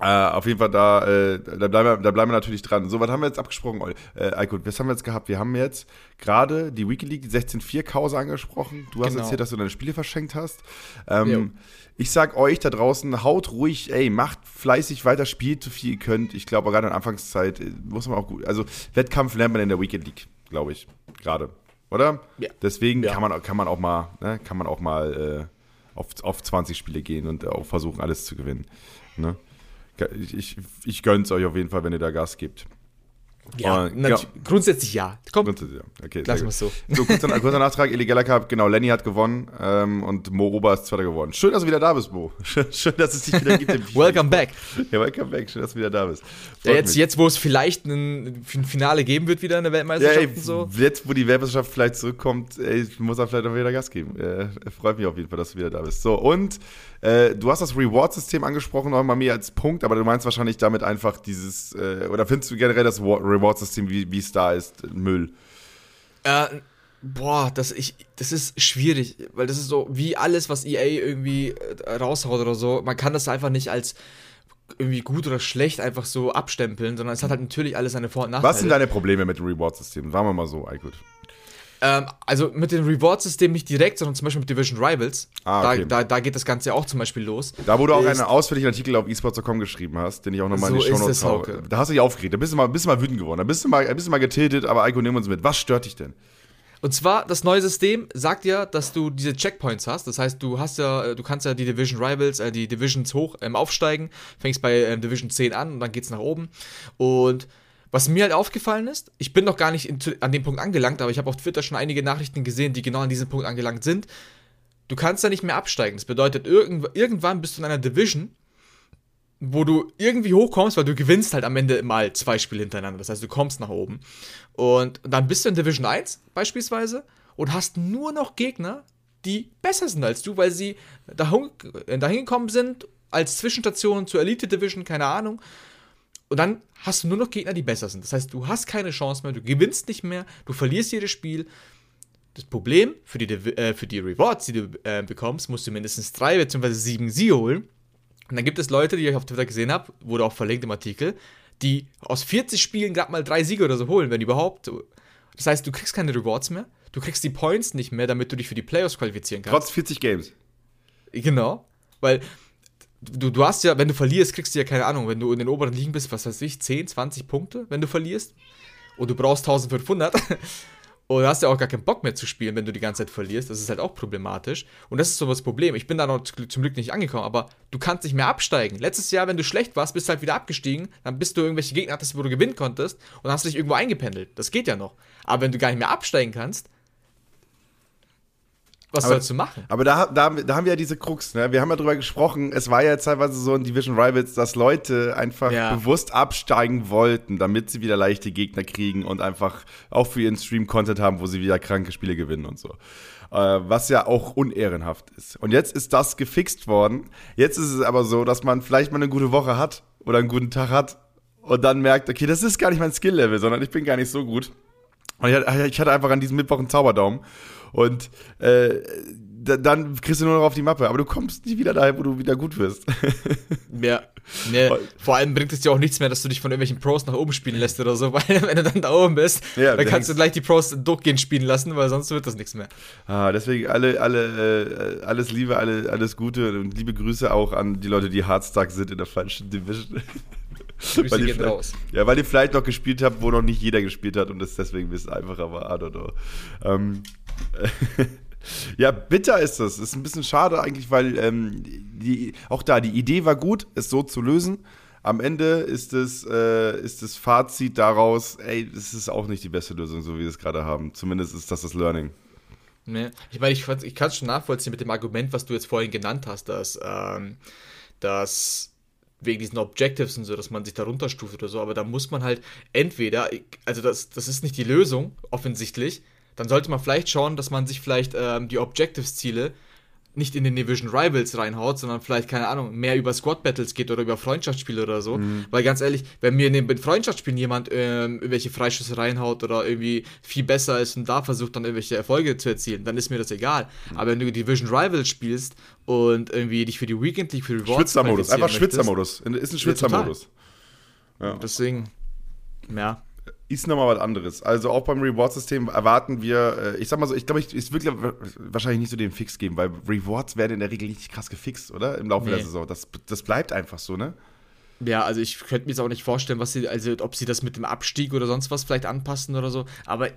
äh, auf jeden Fall, da, äh, da, bleiben wir, da bleiben wir natürlich dran. So, was haben wir jetzt abgesprochen, Äh, Aiko, was haben wir jetzt gehabt? Wir haben jetzt gerade die Weekly League, die 16-4-Kause angesprochen. Du hast genau. erzählt, dass du deine Spiele verschenkt hast. Ähm, ich sag euch da draußen, haut ruhig, ey, macht fleißig weiter, spielt so viel ihr könnt. Ich glaube, gerade in Anfangszeit äh, muss man auch gut, also Wettkampf lernt man in der Weekend League, glaube ich, gerade, oder? Ja. Deswegen ja. kann man, kann man auch mal, ne, kann man auch mal äh, auf, auf 20 Spiele gehen und auch versuchen, alles zu gewinnen. Ne? Ich, ich, ich gönn's euch auf jeden Fall, wenn ihr da Gas gebt. Ja, uh, ja, grundsätzlich ja. Komm, grundsätzlich ja. Okay, lassen wir es so. So, kurzer, kurzer Nachtrag, Illegaler Cup, genau, Lenny hat gewonnen ähm, und Mo Ober ist Zweiter geworden. Schön, dass du wieder da bist, Mo. Schön, schön dass es dich wieder gibt. welcome back. Ja, welcome back, schön, dass du wieder da bist. Ja, jetzt, jetzt, wo es vielleicht ein, ein, Finale geben wird wieder in der Weltmeisterschaft ja, ey, so. Jetzt, wo die Weltmeisterschaft vielleicht zurückkommt, ey, muss er vielleicht auch wieder Gas geben. Äh, freut mich auf jeden Fall, dass du wieder da bist. So, und äh, du hast das Reward-System angesprochen, nochmal mir als Punkt, aber du meinst wahrscheinlich damit einfach dieses, äh, oder findest du generell das Reward-System, wie es da ist, Müll? Äh, boah, das, ich, das ist schwierig, weil das ist so wie alles, was EA irgendwie äh, raushaut oder so. Man kann das einfach nicht als irgendwie gut oder schlecht einfach so abstempeln, sondern es hat halt natürlich alles seine Vor- und Nachteile. Was sind deine Probleme mit dem Reward-System? Sagen wir mal so, gut. Ähm, also mit dem Reward-System nicht direkt, sondern zum Beispiel mit Division Rivals. Ah, okay. da, da, da, geht das Ganze auch zum Beispiel los. Da, wo du auch einen ausführlichen Artikel auf esports.com geschrieben hast, den ich auch nochmal so in die Show Notes habe. Da hast du dich aufgeregt, da bist du mal, bist du mal wütend geworden, da bist du mal, bist du mal getiltet, aber Eiko, nimm uns mit. Was stört dich denn? Und zwar, das neue System sagt ja, dass du diese Checkpoints hast. Das heißt, du hast ja, du kannst ja die Division Rivals, äh, die Divisions hoch ähm, aufsteigen, fängst bei ähm, Division 10 an und dann geht's nach oben. Und was mir halt aufgefallen ist, ich bin noch gar nicht in, an dem Punkt angelangt, aber ich habe auf Twitter schon einige Nachrichten gesehen, die genau an diesem Punkt angelangt sind. Du kannst da nicht mehr absteigen. Das bedeutet, irgend, irgendwann bist du in einer Division, wo du irgendwie hochkommst, weil du gewinnst halt am Ende mal zwei Spiele hintereinander. Das heißt, du kommst nach oben. Und dann bist du in Division 1 beispielsweise und hast nur noch Gegner, die besser sind als du, weil sie dahin, dahin gekommen sind als Zwischenstation zur Elite Division, keine Ahnung. Und dann hast du nur noch Gegner, die besser sind. Das heißt, du hast keine Chance mehr, du gewinnst nicht mehr, du verlierst jedes Spiel. Das Problem für die, äh, für die Rewards, die du äh, bekommst, musst du mindestens drei bzw. sieben Siege holen. Und dann gibt es Leute, die ich auf Twitter gesehen habe, wurde auch verlinkt im Artikel, die aus 40 Spielen gerade mal drei Siege oder so holen, wenn überhaupt. Das heißt, du kriegst keine Rewards mehr, du kriegst die Points nicht mehr, damit du dich für die Playoffs qualifizieren kannst. Trotz 40 Games. Genau. Weil du, du hast ja, wenn du verlierst, kriegst du ja keine Ahnung, wenn du in den oberen Ligen bist, was weiß ich, 10, 20 Punkte, wenn du verlierst. Und du brauchst 1500. Und du hast ja auch gar keinen Bock mehr zu spielen, wenn du die ganze Zeit verlierst. Das ist halt auch problematisch. Und das ist so das Problem. Ich bin da noch zum Glück nicht angekommen, aber du kannst nicht mehr absteigen. Letztes Jahr, wenn du schlecht warst, bist du halt wieder abgestiegen. Dann bist du irgendwelche Gegner hattest, wo du gewinnen konntest und hast dich irgendwo eingependelt. Das geht ja noch. Aber wenn du gar nicht mehr absteigen kannst, was aber, sollst du machen? Aber da, da, da haben wir ja diese Krux, ne? Wir haben ja drüber gesprochen, es war ja teilweise so in Division Rivals, dass Leute einfach ja. bewusst absteigen wollten, damit sie wieder leichte Gegner kriegen und einfach auch für ihren Stream Content haben, wo sie wieder kranke Spiele gewinnen und so. Äh, was ja auch unehrenhaft ist. Und jetzt ist das gefixt worden. Jetzt ist es aber so, dass man vielleicht mal eine gute Woche hat oder einen guten Tag hat und dann merkt, okay, das ist gar nicht mein Skill-Level, sondern ich bin gar nicht so gut. Und ich hatte einfach an diesem Mittwoch einen Zauberdaumen. Und äh, dann kriegst du nur noch auf die Mappe. Aber du kommst nie wieder dahin, wo du wieder gut wirst. ja. Nee, vor allem bringt es dir auch nichts mehr, dass du dich von irgendwelchen Pros nach oben spielen lässt oder so, weil wenn du dann da oben bist, ja, dann kannst du gleich die Pros durchgehend spielen lassen, weil sonst wird das nichts mehr. Ah, deswegen alle, alle, äh, alles Liebe, alle, alles Gute und liebe Grüße auch an die Leute, die hardstark sind in der falschen Division. Grüße weil gehen raus. Ja, weil ihr vielleicht noch gespielt habt, wo noch nicht jeder gespielt hat und es deswegen ein bisschen einfacher war. I don't know. Ähm, ja, bitter ist das. Ist ein bisschen schade eigentlich, weil ähm, die, auch da, die Idee war gut, es so zu lösen. Am Ende ist es, äh, ist das Fazit daraus, ey, das ist auch nicht die beste Lösung, so wie wir es gerade haben. Zumindest ist das das Learning. Nee. Ich meine, ich, ich kann es schon nachvollziehen mit dem Argument, was du jetzt vorhin genannt hast, dass, ähm, dass wegen diesen Objectives und so, dass man sich da runterstuft oder so, aber da muss man halt entweder, also das, das ist nicht die Lösung, offensichtlich, dann sollte man vielleicht schauen, dass man sich vielleicht ähm, die Objectives-Ziele nicht in den Division Rivals reinhaut, sondern vielleicht, keine Ahnung, mehr über Squad Battles geht oder über Freundschaftsspiele oder so. Mhm. Weil ganz ehrlich, wenn mir in den Freundschaftsspielen jemand ähm, irgendwelche Freischüsse reinhaut oder irgendwie viel besser ist und da versucht dann irgendwelche Erfolge zu erzielen, dann ist mir das egal. Mhm. Aber wenn du Division Rivals spielst und irgendwie dich für die Weekend League, für Rewards Schwitzermodus, einfach Schwitzermodus. Ist ein Schwitzermodus. Ja. Deswegen, ja ist nochmal was anderes. Also auch beim Reward-System erwarten wir, äh, ich sag mal so, ich glaube, es wird wahrscheinlich nicht so den Fix geben, weil Rewards werden in der Regel nicht krass gefixt, oder? Im Laufe nee. der Saison. Das, das bleibt einfach so, ne? Ja, also ich könnte mir jetzt auch nicht vorstellen, was sie, also ob sie das mit dem Abstieg oder sonst was vielleicht anpassen oder so. Aber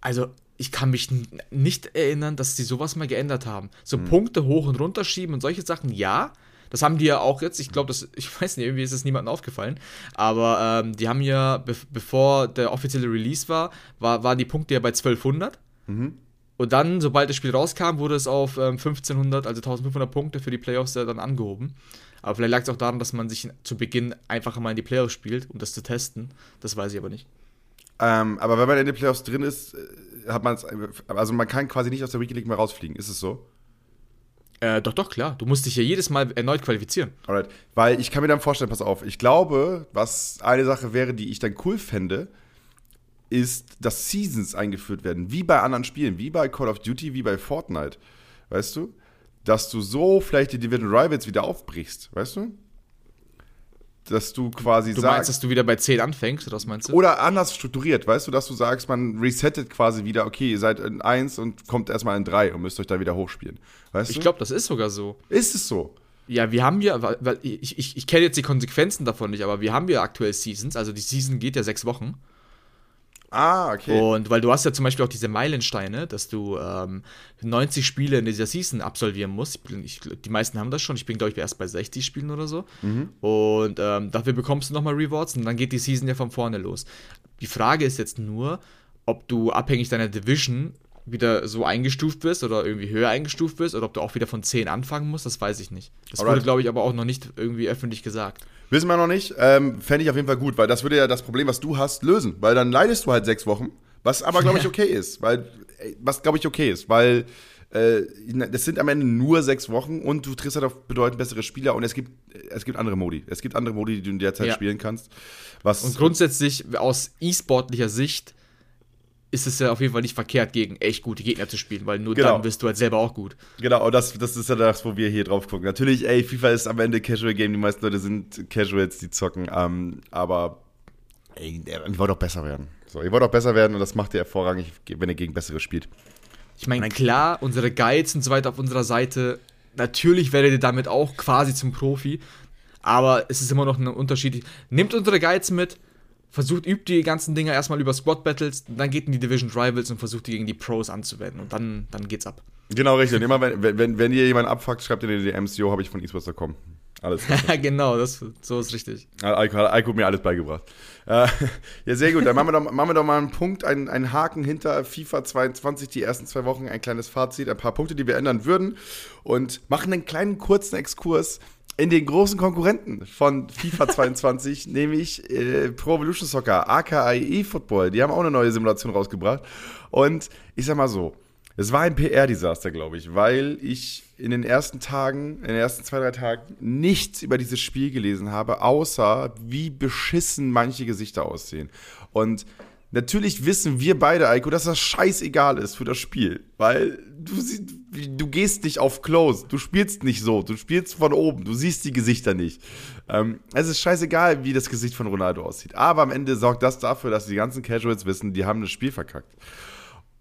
also ich kann mich nicht erinnern, dass sie sowas mal geändert haben. So hm. Punkte hoch und runter schieben und solche Sachen, ja. Das haben die ja auch jetzt, ich glaube, ich weiß nicht, irgendwie ist es niemandem aufgefallen, aber ähm, die haben ja, be bevor der offizielle Release war, war, waren die Punkte ja bei 1200. Mhm. Und dann, sobald das Spiel rauskam, wurde es auf ähm, 1500, also 1500 Punkte für die Playoffs ja dann angehoben. Aber vielleicht lag es auch daran, dass man sich zu Beginn einfach mal in die Playoffs spielt, um das zu testen. Das weiß ich aber nicht. Ähm, aber wenn man in den Playoffs drin ist, äh, hat man es, also man kann quasi nicht aus der Weekly League mehr rausfliegen. Ist es so? Äh, doch, doch, klar. Du musst dich ja jedes Mal erneut qualifizieren. Alright. Weil ich kann mir dann vorstellen, pass auf, ich glaube, was eine Sache wäre, die ich dann cool fände, ist, dass Seasons eingeführt werden, wie bei anderen Spielen, wie bei Call of Duty, wie bei Fortnite. Weißt du? Dass du so vielleicht die Division Rivals wieder aufbrichst, weißt du? Dass du quasi du sagst. Du meinst, dass du wieder bei 10 anfängst, oder was meinst du? Oder anders strukturiert, weißt du, dass du sagst, man resettet quasi wieder, okay, ihr seid in 1 und kommt erstmal in 3 und müsst euch da wieder hochspielen. Weißt ich glaube, das ist sogar so. Ist es so? Ja, wir haben ja, weil ich, ich, ich kenne jetzt die Konsequenzen davon nicht, aber wir haben ja aktuell Seasons, also die Season geht ja sechs Wochen. Ah, okay. Und weil du hast ja zum Beispiel auch diese Meilensteine, dass du ähm, 90 Spiele in dieser Season absolvieren musst. Ich, die meisten haben das schon. Ich bin, glaube ich, erst bei 60 Spielen oder so. Mhm. Und ähm, dafür bekommst du nochmal Rewards und dann geht die Season ja von vorne los. Die Frage ist jetzt nur, ob du abhängig deiner Division wieder so eingestuft wirst oder irgendwie höher eingestuft wirst oder ob du auch wieder von 10 anfangen musst, das weiß ich nicht. Das Alright. wurde, glaube ich, aber auch noch nicht irgendwie öffentlich gesagt. Wissen wir noch nicht. Ähm, Fände ich auf jeden Fall gut, weil das würde ja das Problem, was du hast, lösen. Weil dann leidest du halt sechs Wochen, was aber, glaube ich, okay ist. Weil, was, glaube ich, okay ist, weil äh, das sind am Ende nur sechs Wochen und du triffst halt auf bedeutend bessere Spieler und es gibt, es gibt andere Modi. Es gibt andere Modi, die du in der Zeit ja. spielen kannst. Was und grundsätzlich aus e-sportlicher Sicht ist es ja auf jeden Fall nicht verkehrt, gegen echt gute Gegner zu spielen, weil nur genau. dann bist du halt selber auch gut. Genau, und das, das ist ja das, wo wir hier drauf gucken. Natürlich, ey, FIFA ist am Ende Casual Game, die meisten Leute sind Casuals, die zocken, ähm, aber ey, ihr wollt doch besser werden. So, ihr wollt auch besser werden und das macht ihr hervorragend, wenn ihr gegen bessere spielt. Ich meine, klar, unsere Guides und so weiter auf unserer Seite natürlich werdet ihr damit auch quasi zum Profi. Aber es ist immer noch ein Unterschied. Nehmt unsere Guides mit, versucht, übt die ganzen Dinger erstmal über Squad Battles, dann geht in die Division Rivals und versucht die gegen die Pros anzuwenden. Und dann, dann geht's ab. Genau, richtig. Und immer, wenn, wenn, wenn ihr jemanden abfuckt, schreibt ihr in die DMs, yo, habe ich von esports.com. Alles. genau, das, so ist richtig. Alko hat mir alles beigebracht. Äh, ja, sehr gut. Dann machen wir doch, machen wir doch mal einen Punkt, einen, einen Haken hinter FIFA 22, die ersten zwei Wochen, ein kleines Fazit, ein paar Punkte, die wir ändern würden und machen einen kleinen kurzen Exkurs in den großen Konkurrenten von FIFA 22, nämlich äh, Pro Evolution Soccer, aka eFootball. Die haben auch eine neue Simulation rausgebracht. Und ich sag mal so, es war ein PR-Desaster, glaube ich, weil ich in den ersten Tagen, in den ersten zwei, drei Tagen nichts über dieses Spiel gelesen habe, außer wie beschissen manche Gesichter aussehen. Und natürlich wissen wir beide, Eiko, dass das scheißegal ist für das Spiel, weil du, du gehst nicht auf Close, du spielst nicht so, du spielst von oben, du siehst die Gesichter nicht. Ähm, es ist scheißegal, wie das Gesicht von Ronaldo aussieht, aber am Ende sorgt das dafür, dass die ganzen Casuals wissen, die haben das Spiel verkackt.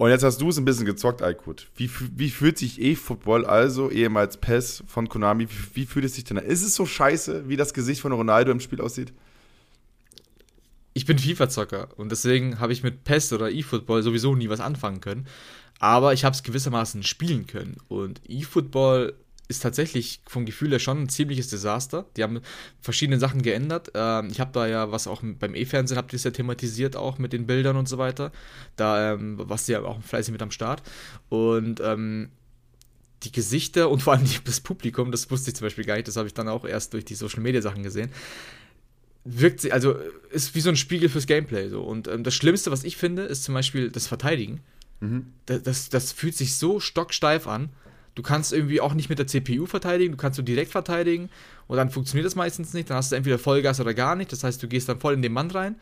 Und jetzt hast du es ein bisschen gezockt, Aykut. Wie, wie fühlt sich E-Football, also ehemals PES von Konami, wie, wie, fühlt es sich denn an? Ist es so scheiße, wie das Gesicht von Ronaldo im Spiel aussieht? Ich bin FIFA-Zocker und deswegen habe ich mit PES oder E-Football sowieso nie was anfangen können. Aber ich habe es gewissermaßen spielen können. Und E-Football ist tatsächlich vom Gefühl her schon ein ziemliches Desaster. Die haben verschiedene Sachen geändert. Ähm, ich habe da ja, was auch beim E-Fernsehen habt ihr es ja thematisiert, auch mit den Bildern und so weiter. Da ähm, was ja auch fleißig mit am Start. Und ähm, die Gesichter und vor allem das Publikum, das wusste ich zum Beispiel gar nicht, das habe ich dann auch erst durch die Social Media Sachen gesehen. Wirkt sie, also ist wie so ein Spiegel fürs Gameplay so. Und ähm, das Schlimmste, was ich finde, ist zum Beispiel das Verteidigen. Mhm. Das, das, das fühlt sich so stocksteif an Du kannst irgendwie auch nicht mit der CPU verteidigen, du kannst nur direkt verteidigen und dann funktioniert das meistens nicht. Dann hast du entweder Vollgas oder gar nicht. Das heißt, du gehst dann voll in den Mann rein,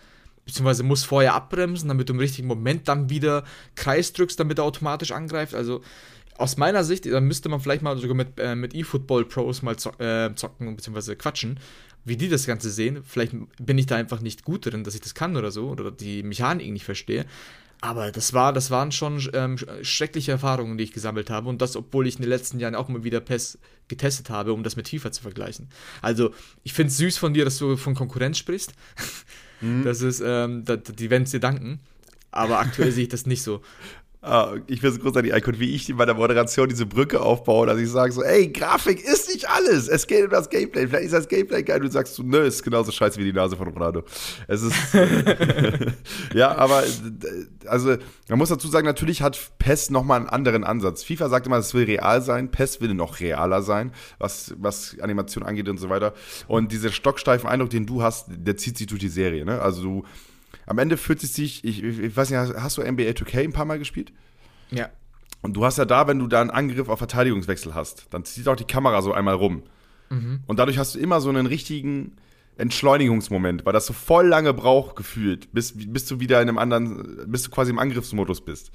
beziehungsweise musst vorher abbremsen, damit du im richtigen Moment dann wieder Kreis drückst, damit er automatisch angreift. Also aus meiner Sicht, da müsste man vielleicht mal sogar mit, äh, mit eFootball Pros mal zo äh, zocken, beziehungsweise quatschen, wie die das Ganze sehen. Vielleicht bin ich da einfach nicht gut drin, dass ich das kann oder so, oder die Mechanik nicht verstehe. Aber das, war, das waren schon ähm, schreckliche Erfahrungen, die ich gesammelt habe. Und das, obwohl ich in den letzten Jahren auch mal wieder PES getestet habe, um das mit FIFA zu vergleichen. Also, ich finde es süß von dir, dass du von Konkurrenz sprichst. Mhm. Das ist, ähm, da, die werden es dir danken. Aber aktuell sehe ich das nicht so. Ah, ich finde es großartig, Icon, wie ich bei der Moderation diese Brücke aufbaue, dass ich sage so, ey, Grafik ist nicht alles. Es geht um das Gameplay. Vielleicht ist das Gameplay geil. Du sagst so, nö, ist genauso scheiße wie die Nase von Ronaldo. Es ist, ja, aber, also, man muss dazu sagen, natürlich hat PES nochmal einen anderen Ansatz. FIFA sagt immer, es will real sein. PES will noch realer sein, was, was Animation angeht und so weiter. Und dieser stocksteifen Eindruck, den du hast, der zieht sich durch die Serie, ne? Also, du, am Ende fühlt es sich, ich, ich weiß nicht, hast du NBA 2K ein paar Mal gespielt? Ja. Und du hast ja da, wenn du da einen Angriff auf Verteidigungswechsel hast, dann zieht auch die Kamera so einmal rum. Mhm. Und dadurch hast du immer so einen richtigen Entschleunigungsmoment, weil das so voll lange braucht gefühlt, bis, bis du wieder in einem anderen, bis du quasi im Angriffsmodus bist.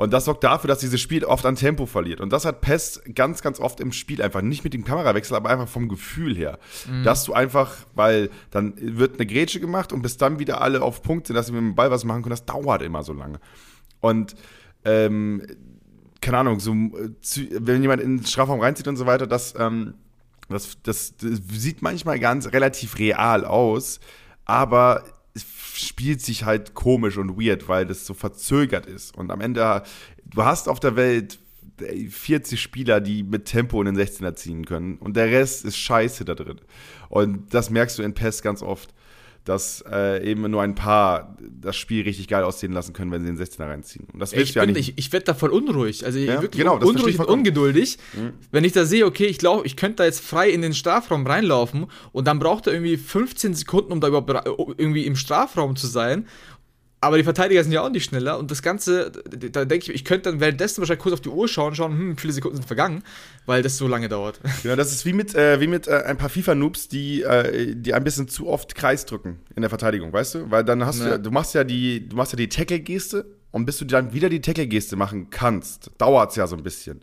Und das sorgt dafür, dass dieses Spiel oft an Tempo verliert. Und das hat PES ganz, ganz oft im Spiel einfach. Nicht mit dem Kamerawechsel, aber einfach vom Gefühl her. Mhm. Dass du einfach, weil dann wird eine Grätsche gemacht und bis dann wieder alle auf Punkt sind, dass sie mit dem Ball was machen können, das dauert immer so lange. Und ähm, keine Ahnung, so, wenn jemand in den Strafraum reinzieht und so weiter, das, ähm, das, das, das sieht manchmal ganz relativ real aus, aber spielt sich halt komisch und weird, weil das so verzögert ist. Und am Ende, du hast auf der Welt 40 Spieler, die mit Tempo in den 16er ziehen können. Und der Rest ist scheiße da drin. Und das merkst du in PES ganz oft dass äh, eben nur ein paar das Spiel richtig geil aussehen lassen können, wenn sie den 16er reinziehen. Und das ich ja nicht. Ich, ich werde da voll unruhig. Also ja, wirklich genau, unruhig und ungeduldig. Mhm. Wenn ich da sehe, okay, ich glaube, ich könnte da jetzt frei in den Strafraum reinlaufen und dann braucht er irgendwie 15 Sekunden, um da überhaupt irgendwie im Strafraum zu sein. Aber die Verteidiger sind ja auch nicht schneller und das Ganze, da denke ich, ich könnte dann währenddessen wahrscheinlich kurz auf die Uhr schauen, schauen, hm, viele Sekunden sind vergangen, weil das so lange dauert. Genau, das ist wie mit, äh, wie mit äh, ein paar FIFA-Noobs, die, äh, die ein bisschen zu oft Kreis drücken in der Verteidigung, weißt du? Weil dann hast ja. du ja, du machst ja die, du machst ja die Tackle-Geste und bis du dann wieder die Tackle-Geste machen kannst, dauert es ja so ein bisschen.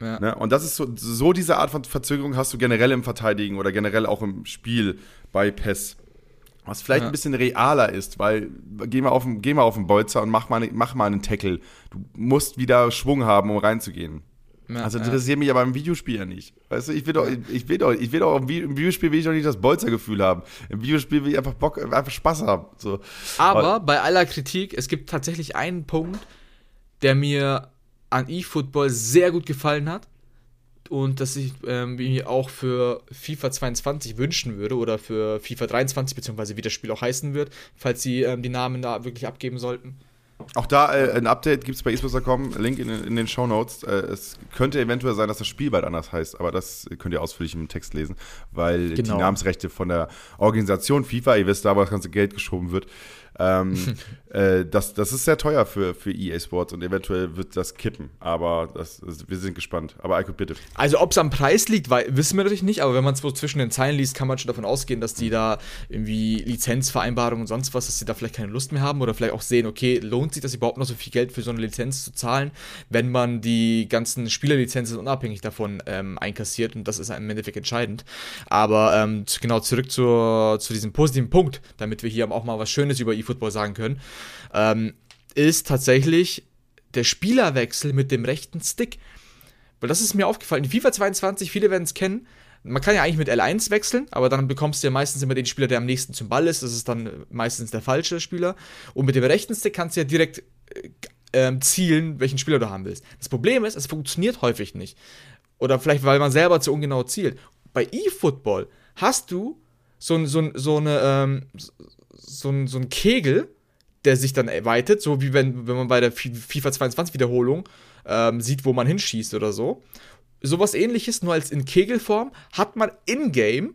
Ja. Ne? Und das ist so, so diese Art von Verzögerung hast du generell im Verteidigen oder generell auch im Spiel bei PES. Was vielleicht ja. ein bisschen realer ist, weil geh mal auf den, geh mal auf den Bolzer und mach mal, mach mal einen Tackle. Du musst wieder Schwung haben, um reinzugehen. Ja, also interessiert ja. mich aber im Videospiel ja nicht. Weißt du, ich will doch, ich will doch, ich will doch im Videospiel will ich doch nicht das Bolzer-Gefühl haben. Im Videospiel will ich einfach Bock, einfach Spaß haben. So. Aber Und, bei aller Kritik, es gibt tatsächlich einen Punkt, der mir an eFootball sehr gut gefallen hat und das ich ähm, mir auch für FIFA 22 wünschen würde oder für FIFA 23, beziehungsweise wie das Spiel auch heißen wird, falls sie ähm, die Namen da wirklich abgeben sollten. Auch da äh, ein Update gibt es bei esports.com, Link in, in den Show Notes. Äh, es könnte eventuell sein, dass das Spiel bald anders heißt, aber das könnt ihr ausführlich im Text lesen, weil genau. die Namensrechte von der Organisation FIFA, ihr wisst da, wo das ganze Geld geschoben wird, ähm, äh, das, das ist sehr teuer für, für EA Sports und eventuell wird das kippen. Aber das, das, wir sind gespannt. Aber Alko, bitte. Also, ob es am Preis liegt, weil, wissen wir natürlich nicht. Aber wenn man es so zwischen den Zeilen liest, kann man schon davon ausgehen, dass die da irgendwie Lizenzvereinbarungen und sonst was, dass sie da vielleicht keine Lust mehr haben oder vielleicht auch sehen, okay, lohnt sich das überhaupt noch so viel Geld für so eine Lizenz zu zahlen, wenn man die ganzen Spielerlizenzen unabhängig davon ähm, einkassiert. Und das ist im Endeffekt entscheidend. Aber ähm, genau zurück zur, zu diesem positiven Punkt, damit wir hier auch mal was Schönes über eFootball sagen können ähm, ist tatsächlich der Spielerwechsel mit dem rechten Stick. Weil das ist mir aufgefallen. In FIFA 22, viele werden es kennen, man kann ja eigentlich mit L1 wechseln, aber dann bekommst du ja meistens immer den Spieler, der am nächsten zum Ball ist. Das ist dann meistens der falsche Spieler. Und mit dem rechten Stick kannst du ja direkt äh, ähm, zielen, welchen Spieler du haben willst. Das Problem ist, es funktioniert häufig nicht. Oder vielleicht, weil man selber zu ungenau zielt. Bei eFootball hast du so, so, so eine, ähm, so, so ein Kegel, der sich dann weitet, so wie wenn, wenn man bei der FIFA 22 Wiederholung ähm, sieht, wo man hinschießt oder so. Sowas ähnliches, nur als in Kegelform, hat man in-game,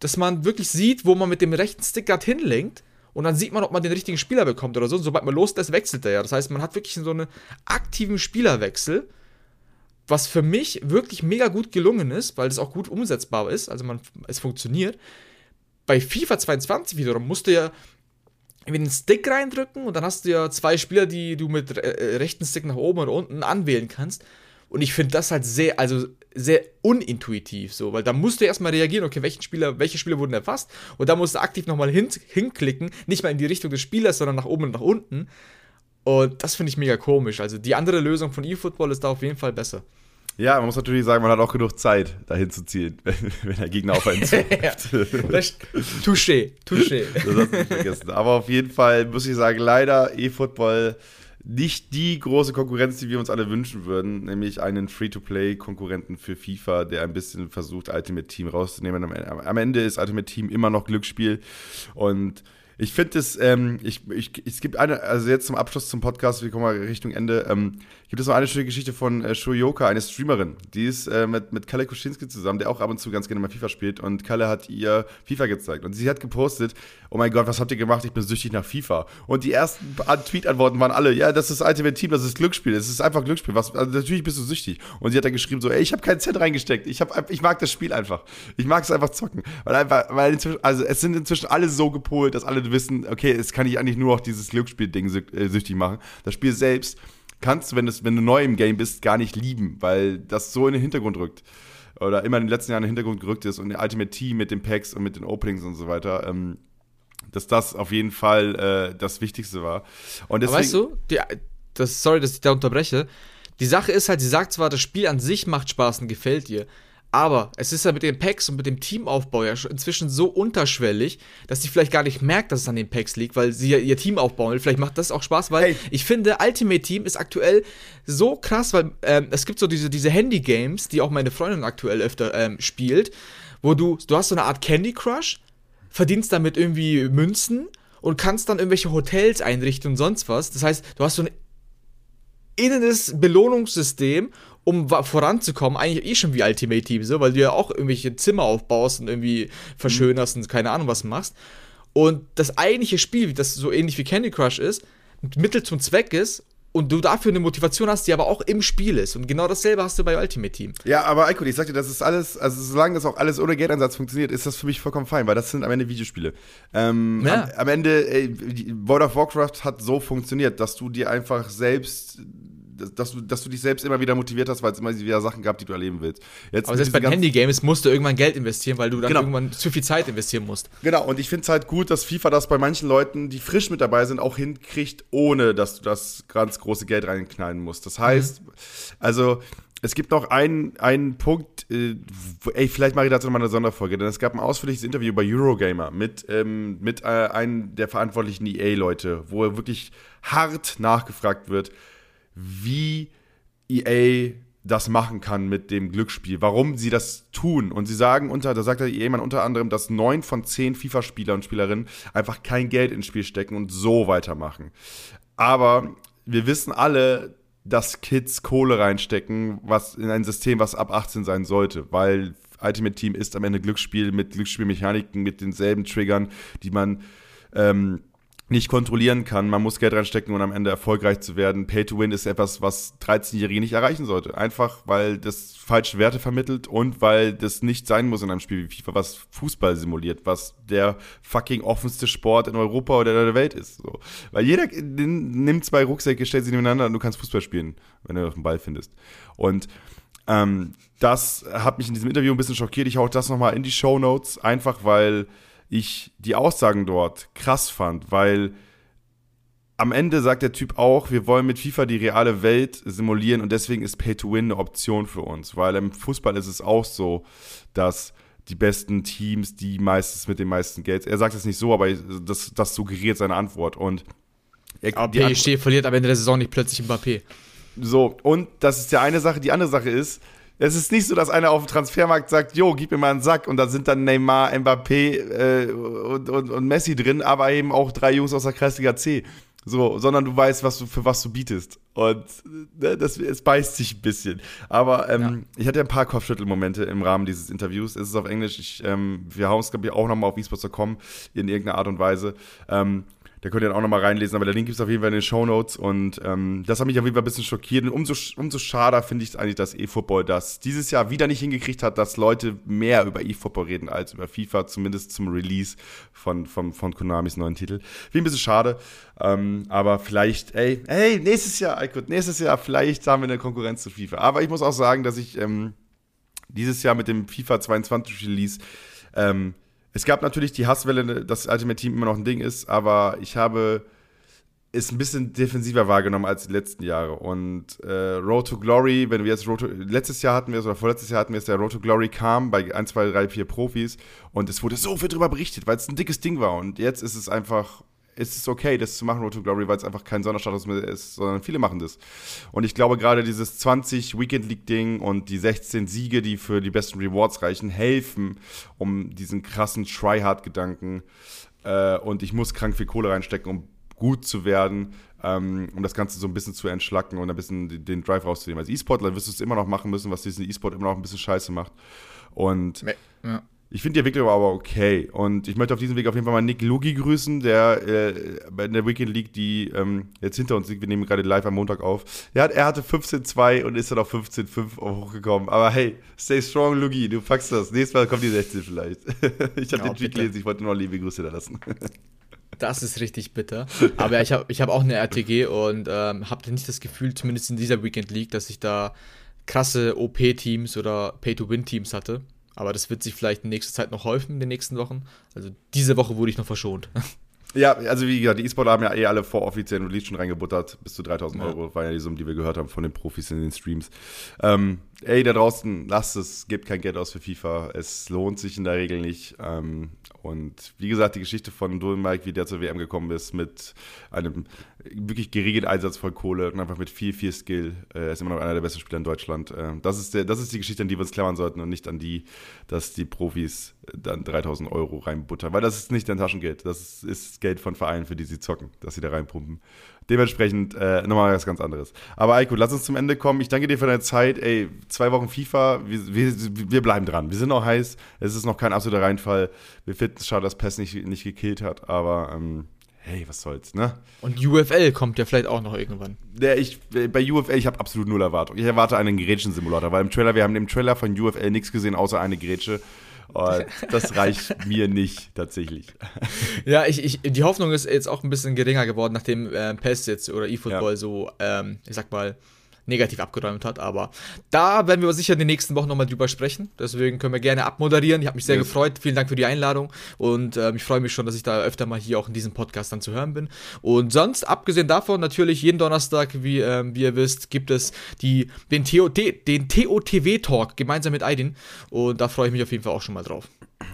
dass man wirklich sieht, wo man mit dem rechten Stick gerade hinlenkt. Und dann sieht man, ob man den richtigen Spieler bekommt oder so. Und sobald man loslässt, wechselt er ja. Das heißt, man hat wirklich so einen aktiven Spielerwechsel, was für mich wirklich mega gut gelungen ist, weil es auch gut umsetzbar ist. Also man, es funktioniert. Bei FIFA 22 wiederum musst du ja irgendwie den Stick reindrücken und dann hast du ja zwei Spieler, die du mit äh, rechten Stick nach oben oder unten anwählen kannst. Und ich finde das halt sehr, also sehr unintuitiv so, weil da musst du erstmal reagieren, okay, welchen Spieler, welche Spieler wurden erfasst und da musst du aktiv nochmal hin, hinklicken, nicht mal in die Richtung des Spielers, sondern nach oben und nach unten. Und das finde ich mega komisch. Also die andere Lösung von eFootball ist da auf jeden Fall besser. Ja, man muss natürlich sagen, man hat auch genug Zeit, dahin zu zielen, wenn der Gegner auf einen zukommt. touché, touché. Das hast du nicht vergessen. Aber auf jeden Fall muss ich sagen, leider E-Football nicht die große Konkurrenz, die wir uns alle wünschen würden, nämlich einen Free-to-Play-Konkurrenten für FIFA, der ein bisschen versucht, Ultimate Team rauszunehmen. Am Ende ist Ultimate Team immer noch Glücksspiel und ich finde es, ähm, ich, ich, es gibt eine, also jetzt zum Abschluss zum Podcast, wir kommen mal Richtung Ende, ähm, gibt es noch eine schöne Geschichte von äh, Shoyoka, eine Streamerin. Die ist äh, mit, mit Kalle Kuschinski zusammen, der auch ab und zu ganz gerne mal FIFA spielt. Und Kalle hat ihr FIFA gezeigt. Und sie hat gepostet, oh mein Gott, was habt ihr gemacht? Ich bin süchtig nach FIFA. Und die ersten Tweet-Antworten waren alle, ja, das ist Ultimate Team, das ist Glücksspiel, das ist einfach Glücksspiel. Was, also natürlich bist du süchtig. Und sie hat dann geschrieben so, ey, ich habe keinen Cent reingesteckt. Ich, hab, ich mag das Spiel einfach. Ich mag es einfach zocken. Weil einfach, weil inzwischen, also es sind inzwischen alle so gepolt, dass alle wissen, okay, es kann ich eigentlich nur auch dieses Glücksspiel-Ding äh, süchtig machen. Das Spiel selbst kannst du, wenn, wenn du neu im Game bist, gar nicht lieben, weil das so in den Hintergrund rückt. Oder immer in den letzten Jahren in den Hintergrund gerückt ist und der Ultimate Team mit den Packs und mit den Openings und so weiter. Ähm, dass das auf jeden Fall äh, das Wichtigste war. Und deswegen, weißt du, die, das, sorry, dass ich da unterbreche. Die Sache ist halt, sie sagt zwar, das Spiel an sich macht Spaß und gefällt dir, aber es ist ja mit den Packs und mit dem Teamaufbau ja inzwischen so unterschwellig, dass sie vielleicht gar nicht merkt, dass es an den Packs liegt, weil sie ja ihr Team aufbauen will. Vielleicht macht das auch Spaß, weil hey. ich finde, Ultimate Team ist aktuell so krass, weil ähm, es gibt so diese, diese Handy-Games, die auch meine Freundin aktuell öfter ähm, spielt, wo du, du hast so eine Art Candy Crush, verdienst damit irgendwie Münzen und kannst dann irgendwelche Hotels einrichten und sonst was. Das heißt, du hast so ein inneres Belohnungssystem um voranzukommen, eigentlich eh schon wie Ultimate Team, so, weil du ja auch irgendwelche Zimmer aufbaust und irgendwie verschönerst mhm. und keine Ahnung was machst. Und das eigentliche Spiel, das so ähnlich wie Candy Crush ist, Mittel zum Zweck ist und du dafür eine Motivation hast, die aber auch im Spiel ist. Und genau dasselbe hast du bei Ultimate Team. Ja, aber Eiko, ich sag dir, das ist alles, also solange das auch alles ohne Geldansatz funktioniert, ist das für mich vollkommen fein, weil das sind am Ende Videospiele. Ähm, ja. am, am, Ende, ey, World of Warcraft hat so funktioniert, dass du dir einfach selbst dass du, dass du dich selbst immer wieder motiviert hast, weil es immer wieder Sachen gab, die du erleben willst. Jetzt Aber selbst bei Handy-Games musst du irgendwann Geld investieren, weil du dann genau. irgendwann zu viel Zeit investieren musst. Genau, und ich finde es halt gut, dass FIFA das bei manchen Leuten, die frisch mit dabei sind, auch hinkriegt, ohne dass du das ganz große Geld reinknallen musst. Das heißt, mhm. also es gibt noch einen, einen Punkt, äh, ey, vielleicht mache ich dazu nochmal eine Sonderfolge, denn es gab ein ausführliches Interview bei Eurogamer mit, ähm, mit äh, einem der verantwortlichen EA-Leute, wo er wirklich hart nachgefragt wird, wie EA das machen kann mit dem Glücksspiel, warum sie das tun. Und sie sagen unter, da sagt jemand unter anderem, dass neun von zehn FIFA-Spieler und Spielerinnen einfach kein Geld ins Spiel stecken und so weitermachen. Aber wir wissen alle, dass Kids Kohle reinstecken, was in ein System, was ab 18 sein sollte, weil Ultimate Team ist am Ende Glücksspiel mit Glücksspielmechaniken, mit denselben Triggern, die man ähm, nicht kontrollieren kann. Man muss Geld reinstecken, um am Ende erfolgreich zu werden. Pay to Win ist etwas, was 13-Jährige nicht erreichen sollte. Einfach, weil das falsche Werte vermittelt und weil das nicht sein muss in einem Spiel wie FIFA, was Fußball simuliert, was der fucking offenste Sport in Europa oder der Welt ist. So. Weil jeder nimmt zwei Rucksäcke, stellt sie nebeneinander und du kannst Fußball spielen, wenn du den Ball findest. Und ähm, das hat mich in diesem Interview ein bisschen schockiert. Ich hau das nochmal in die Show Notes, einfach weil ich die Aussagen dort krass fand, weil am Ende sagt der Typ auch, wir wollen mit FIFA die reale Welt simulieren und deswegen ist Pay to Win eine Option für uns, weil im Fußball ist es auch so, dass die besten Teams, die meistens mit dem meisten Geld, er sagt es nicht so, aber das, das suggeriert seine Antwort und er, aber PSG verliert am Ende der Saison nicht plötzlich Mbappé. So, und das ist ja eine Sache. Die andere Sache ist, es ist nicht so, dass einer auf dem Transfermarkt sagt, jo, gib mir mal einen Sack und da sind dann Neymar, Mbappé äh, und, und, und, Messi drin, aber eben auch drei Jungs aus der Kreisliga C. So, sondern du weißt, was du, für was du bietest. Und ne, das, es beißt sich ein bisschen. Aber ähm, ja. ich hatte ein paar Kopfschüttelmomente im Rahmen dieses Interviews. Es ist auf Englisch. Ich, ähm, wir hauen es, glaube ich, auch nochmal auf esports.com in irgendeiner Art und Weise. Ähm, da könnt ihr dann auch nochmal reinlesen, aber der Link gibt es auf jeden Fall in den Show Notes und ähm, das hat mich auf jeden Fall ein bisschen schockiert. Und umso, umso schade finde ich es eigentlich, dass eFootball das dieses Jahr wieder nicht hingekriegt hat, dass Leute mehr über eFootball reden als über FIFA, zumindest zum Release von, von, von Konamis neuen Titel. Wie ein bisschen schade, ähm, aber vielleicht, ey, hey, nächstes Jahr, Aykut, nächstes Jahr, vielleicht haben wir eine Konkurrenz zu FIFA. Aber ich muss auch sagen, dass ich ähm, dieses Jahr mit dem FIFA 22 Release ähm, es gab natürlich die Hasswelle, dass Ultimate Team immer noch ein Ding ist, aber ich habe es ein bisschen defensiver wahrgenommen als die letzten Jahre. Und äh, Road to Glory, wenn wir jetzt Road to, letztes Jahr hatten wir es, oder vorletztes Jahr hatten wir es, der Road to Glory kam bei 1, 2, 3, 4 Profis und es wurde so viel drüber berichtet, weil es ein dickes Ding war. Und jetzt ist es einfach ist es okay, das zu machen, Road to Glory, weil es einfach kein Sonderstatus mehr ist, sondern viele machen das. Und ich glaube, gerade dieses 20 Weekend League-Ding und die 16 Siege, die für die besten Rewards reichen, helfen, um diesen krassen Tryhard-Gedanken äh, und ich muss krank viel Kohle reinstecken, um gut zu werden, ähm, um das Ganze so ein bisschen zu entschlacken und ein bisschen den Drive rauszunehmen. Als E-Sportler wirst du es immer noch machen müssen, was diesen E-Sport immer noch ein bisschen scheiße macht. Und ja. Ich finde die Entwicklung aber okay. Und ich möchte auf diesem Weg auf jeden Fall mal Nick Lugi grüßen, der äh, in der Weekend League, die ähm, jetzt hinter uns liegt. Wir nehmen gerade live am Montag auf. Er, hat, er hatte 15-2 und ist dann auf 15-5 hochgekommen. Aber hey, stay strong, Lugi. Du packst das. Nächstes Mal kommt die 16 vielleicht. ich habe ja, den Tweet gelesen. Ich wollte nur liebe Grüße da lassen. Das ist richtig bitter. Aber ich habe ich hab auch eine RTG und ähm, habe nicht das Gefühl, zumindest in dieser Weekend League, dass ich da krasse OP-Teams oder Pay-to-Win-Teams hatte. Aber das wird sich vielleicht in nächster Zeit noch häufen, in den nächsten Wochen. Also diese Woche wurde ich noch verschont. Ja, also wie gesagt, die E-Sportler haben ja eh alle vor offiziellen Release schon reingebuttert. Bis zu 3000 ja. Euro war ja die Summe, die wir gehört haben von den Profis in den Streams. Ähm, ey, da draußen, lasst es, gebt kein Geld aus für FIFA. Es lohnt sich in der Regel nicht. Ähm, und wie gesagt, die Geschichte von Dual Mike, wie der zur WM gekommen ist, mit einem wirklich geringen Einsatz von Kohle und einfach mit viel, viel Skill. Er ist immer noch einer der besten Spieler in Deutschland. Äh, das, ist der, das ist die Geschichte, an die wir uns klammern sollten und nicht an die, dass die Profis dann 3000 Euro reinbuttern. Weil das ist nicht dein Taschengeld. Das ist Geld von Vereinen, für die sie zocken, dass sie da reinpumpen. Dementsprechend äh, nochmal was ganz anderes. Aber Eiko, lass uns zum Ende kommen. Ich danke dir für deine Zeit. Ey, zwei Wochen FIFA, wir, wir, wir bleiben dran. Wir sind noch heiß. Es ist noch kein absoluter Reinfall. Wir finden es schade, dass PES nicht, nicht gekillt hat, aber ähm, hey, was soll's, ne? Und UFL kommt ja vielleicht auch noch irgendwann. Der, ich, bei UFL, ich habe absolut null Erwartung. Ich erwarte einen Gretchen-Simulator, weil im Trailer, wir haben im Trailer von UFL nichts gesehen, außer eine Grätsche. Das reicht mir nicht, tatsächlich. Ja, ich, ich, die Hoffnung ist jetzt auch ein bisschen geringer geworden, nachdem äh, PES jetzt oder eFootball ja. so, ähm, ich sag mal, negativ abgeräumt hat. Aber da werden wir sicher in den nächsten Wochen nochmal drüber sprechen. Deswegen können wir gerne abmoderieren. Ich habe mich sehr yes. gefreut. Vielen Dank für die Einladung. Und äh, ich freue mich schon, dass ich da öfter mal hier auch in diesem Podcast dann zu hören bin. Und sonst, abgesehen davon, natürlich jeden Donnerstag, wie, äh, wie ihr wisst, gibt es die, den, TOT, den TOTW-Talk gemeinsam mit Aidin. Und da freue ich mich auf jeden Fall auch schon mal drauf.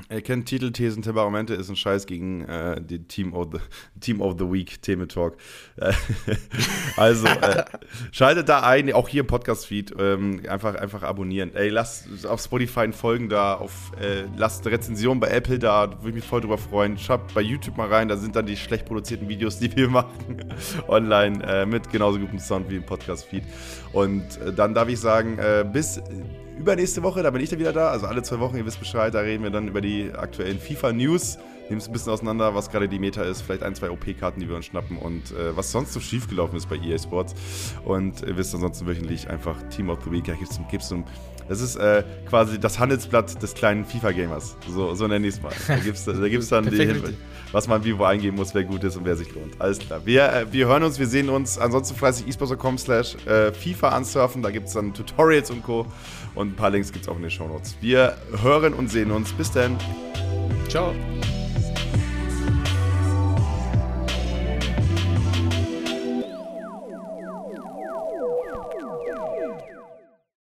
Er kennt Titel, Thesen, Temperamente, ist ein Scheiß gegen äh, die Team of the, Team of the Week, Thementalk. also, äh, schaltet da ein, auch hier im Podcast-Feed. Ähm, einfach, einfach abonnieren. Ey, lasst auf Spotify ein Folgen da, auf, äh, lasst eine Rezension bei Apple da, würde ich mich voll drüber freuen. Schaut bei YouTube mal rein, da sind dann die schlecht produzierten Videos, die wir machen, online, äh, mit genauso gutem Sound wie im Podcast-Feed. Und äh, dann darf ich sagen, äh, bis übernächste Woche, da bin ich dann wieder da. Also alle zwei Wochen, ihr wisst Bescheid, da reden wir dann über die aktuellen FIFA-News. Nehmen es ein bisschen auseinander, was gerade die Meta ist, vielleicht ein, zwei OP-Karten, die wir uns schnappen und äh, was sonst so schiefgelaufen ist bei EA Sports. Und ihr wisst ansonsten wöchentlich einfach Team of the Week. Ja, gibt's, gibt's so das ist äh, quasi das Handelsblatt des kleinen FIFA-Gamers. So, so nenne ich es mal. Da gibt es da gibt's dann die, was man wie wo eingeben muss, wer gut ist und wer sich lohnt. Alles klar. Wir, äh, wir hören uns, wir sehen uns. Ansonsten fleißig esports.com slash äh, FIFA ansurfen. Da gibt es dann Tutorials und Co. Und ein paar Links gibt es auch in den Show Notes. Wir hören und sehen uns. Bis dann. Ciao.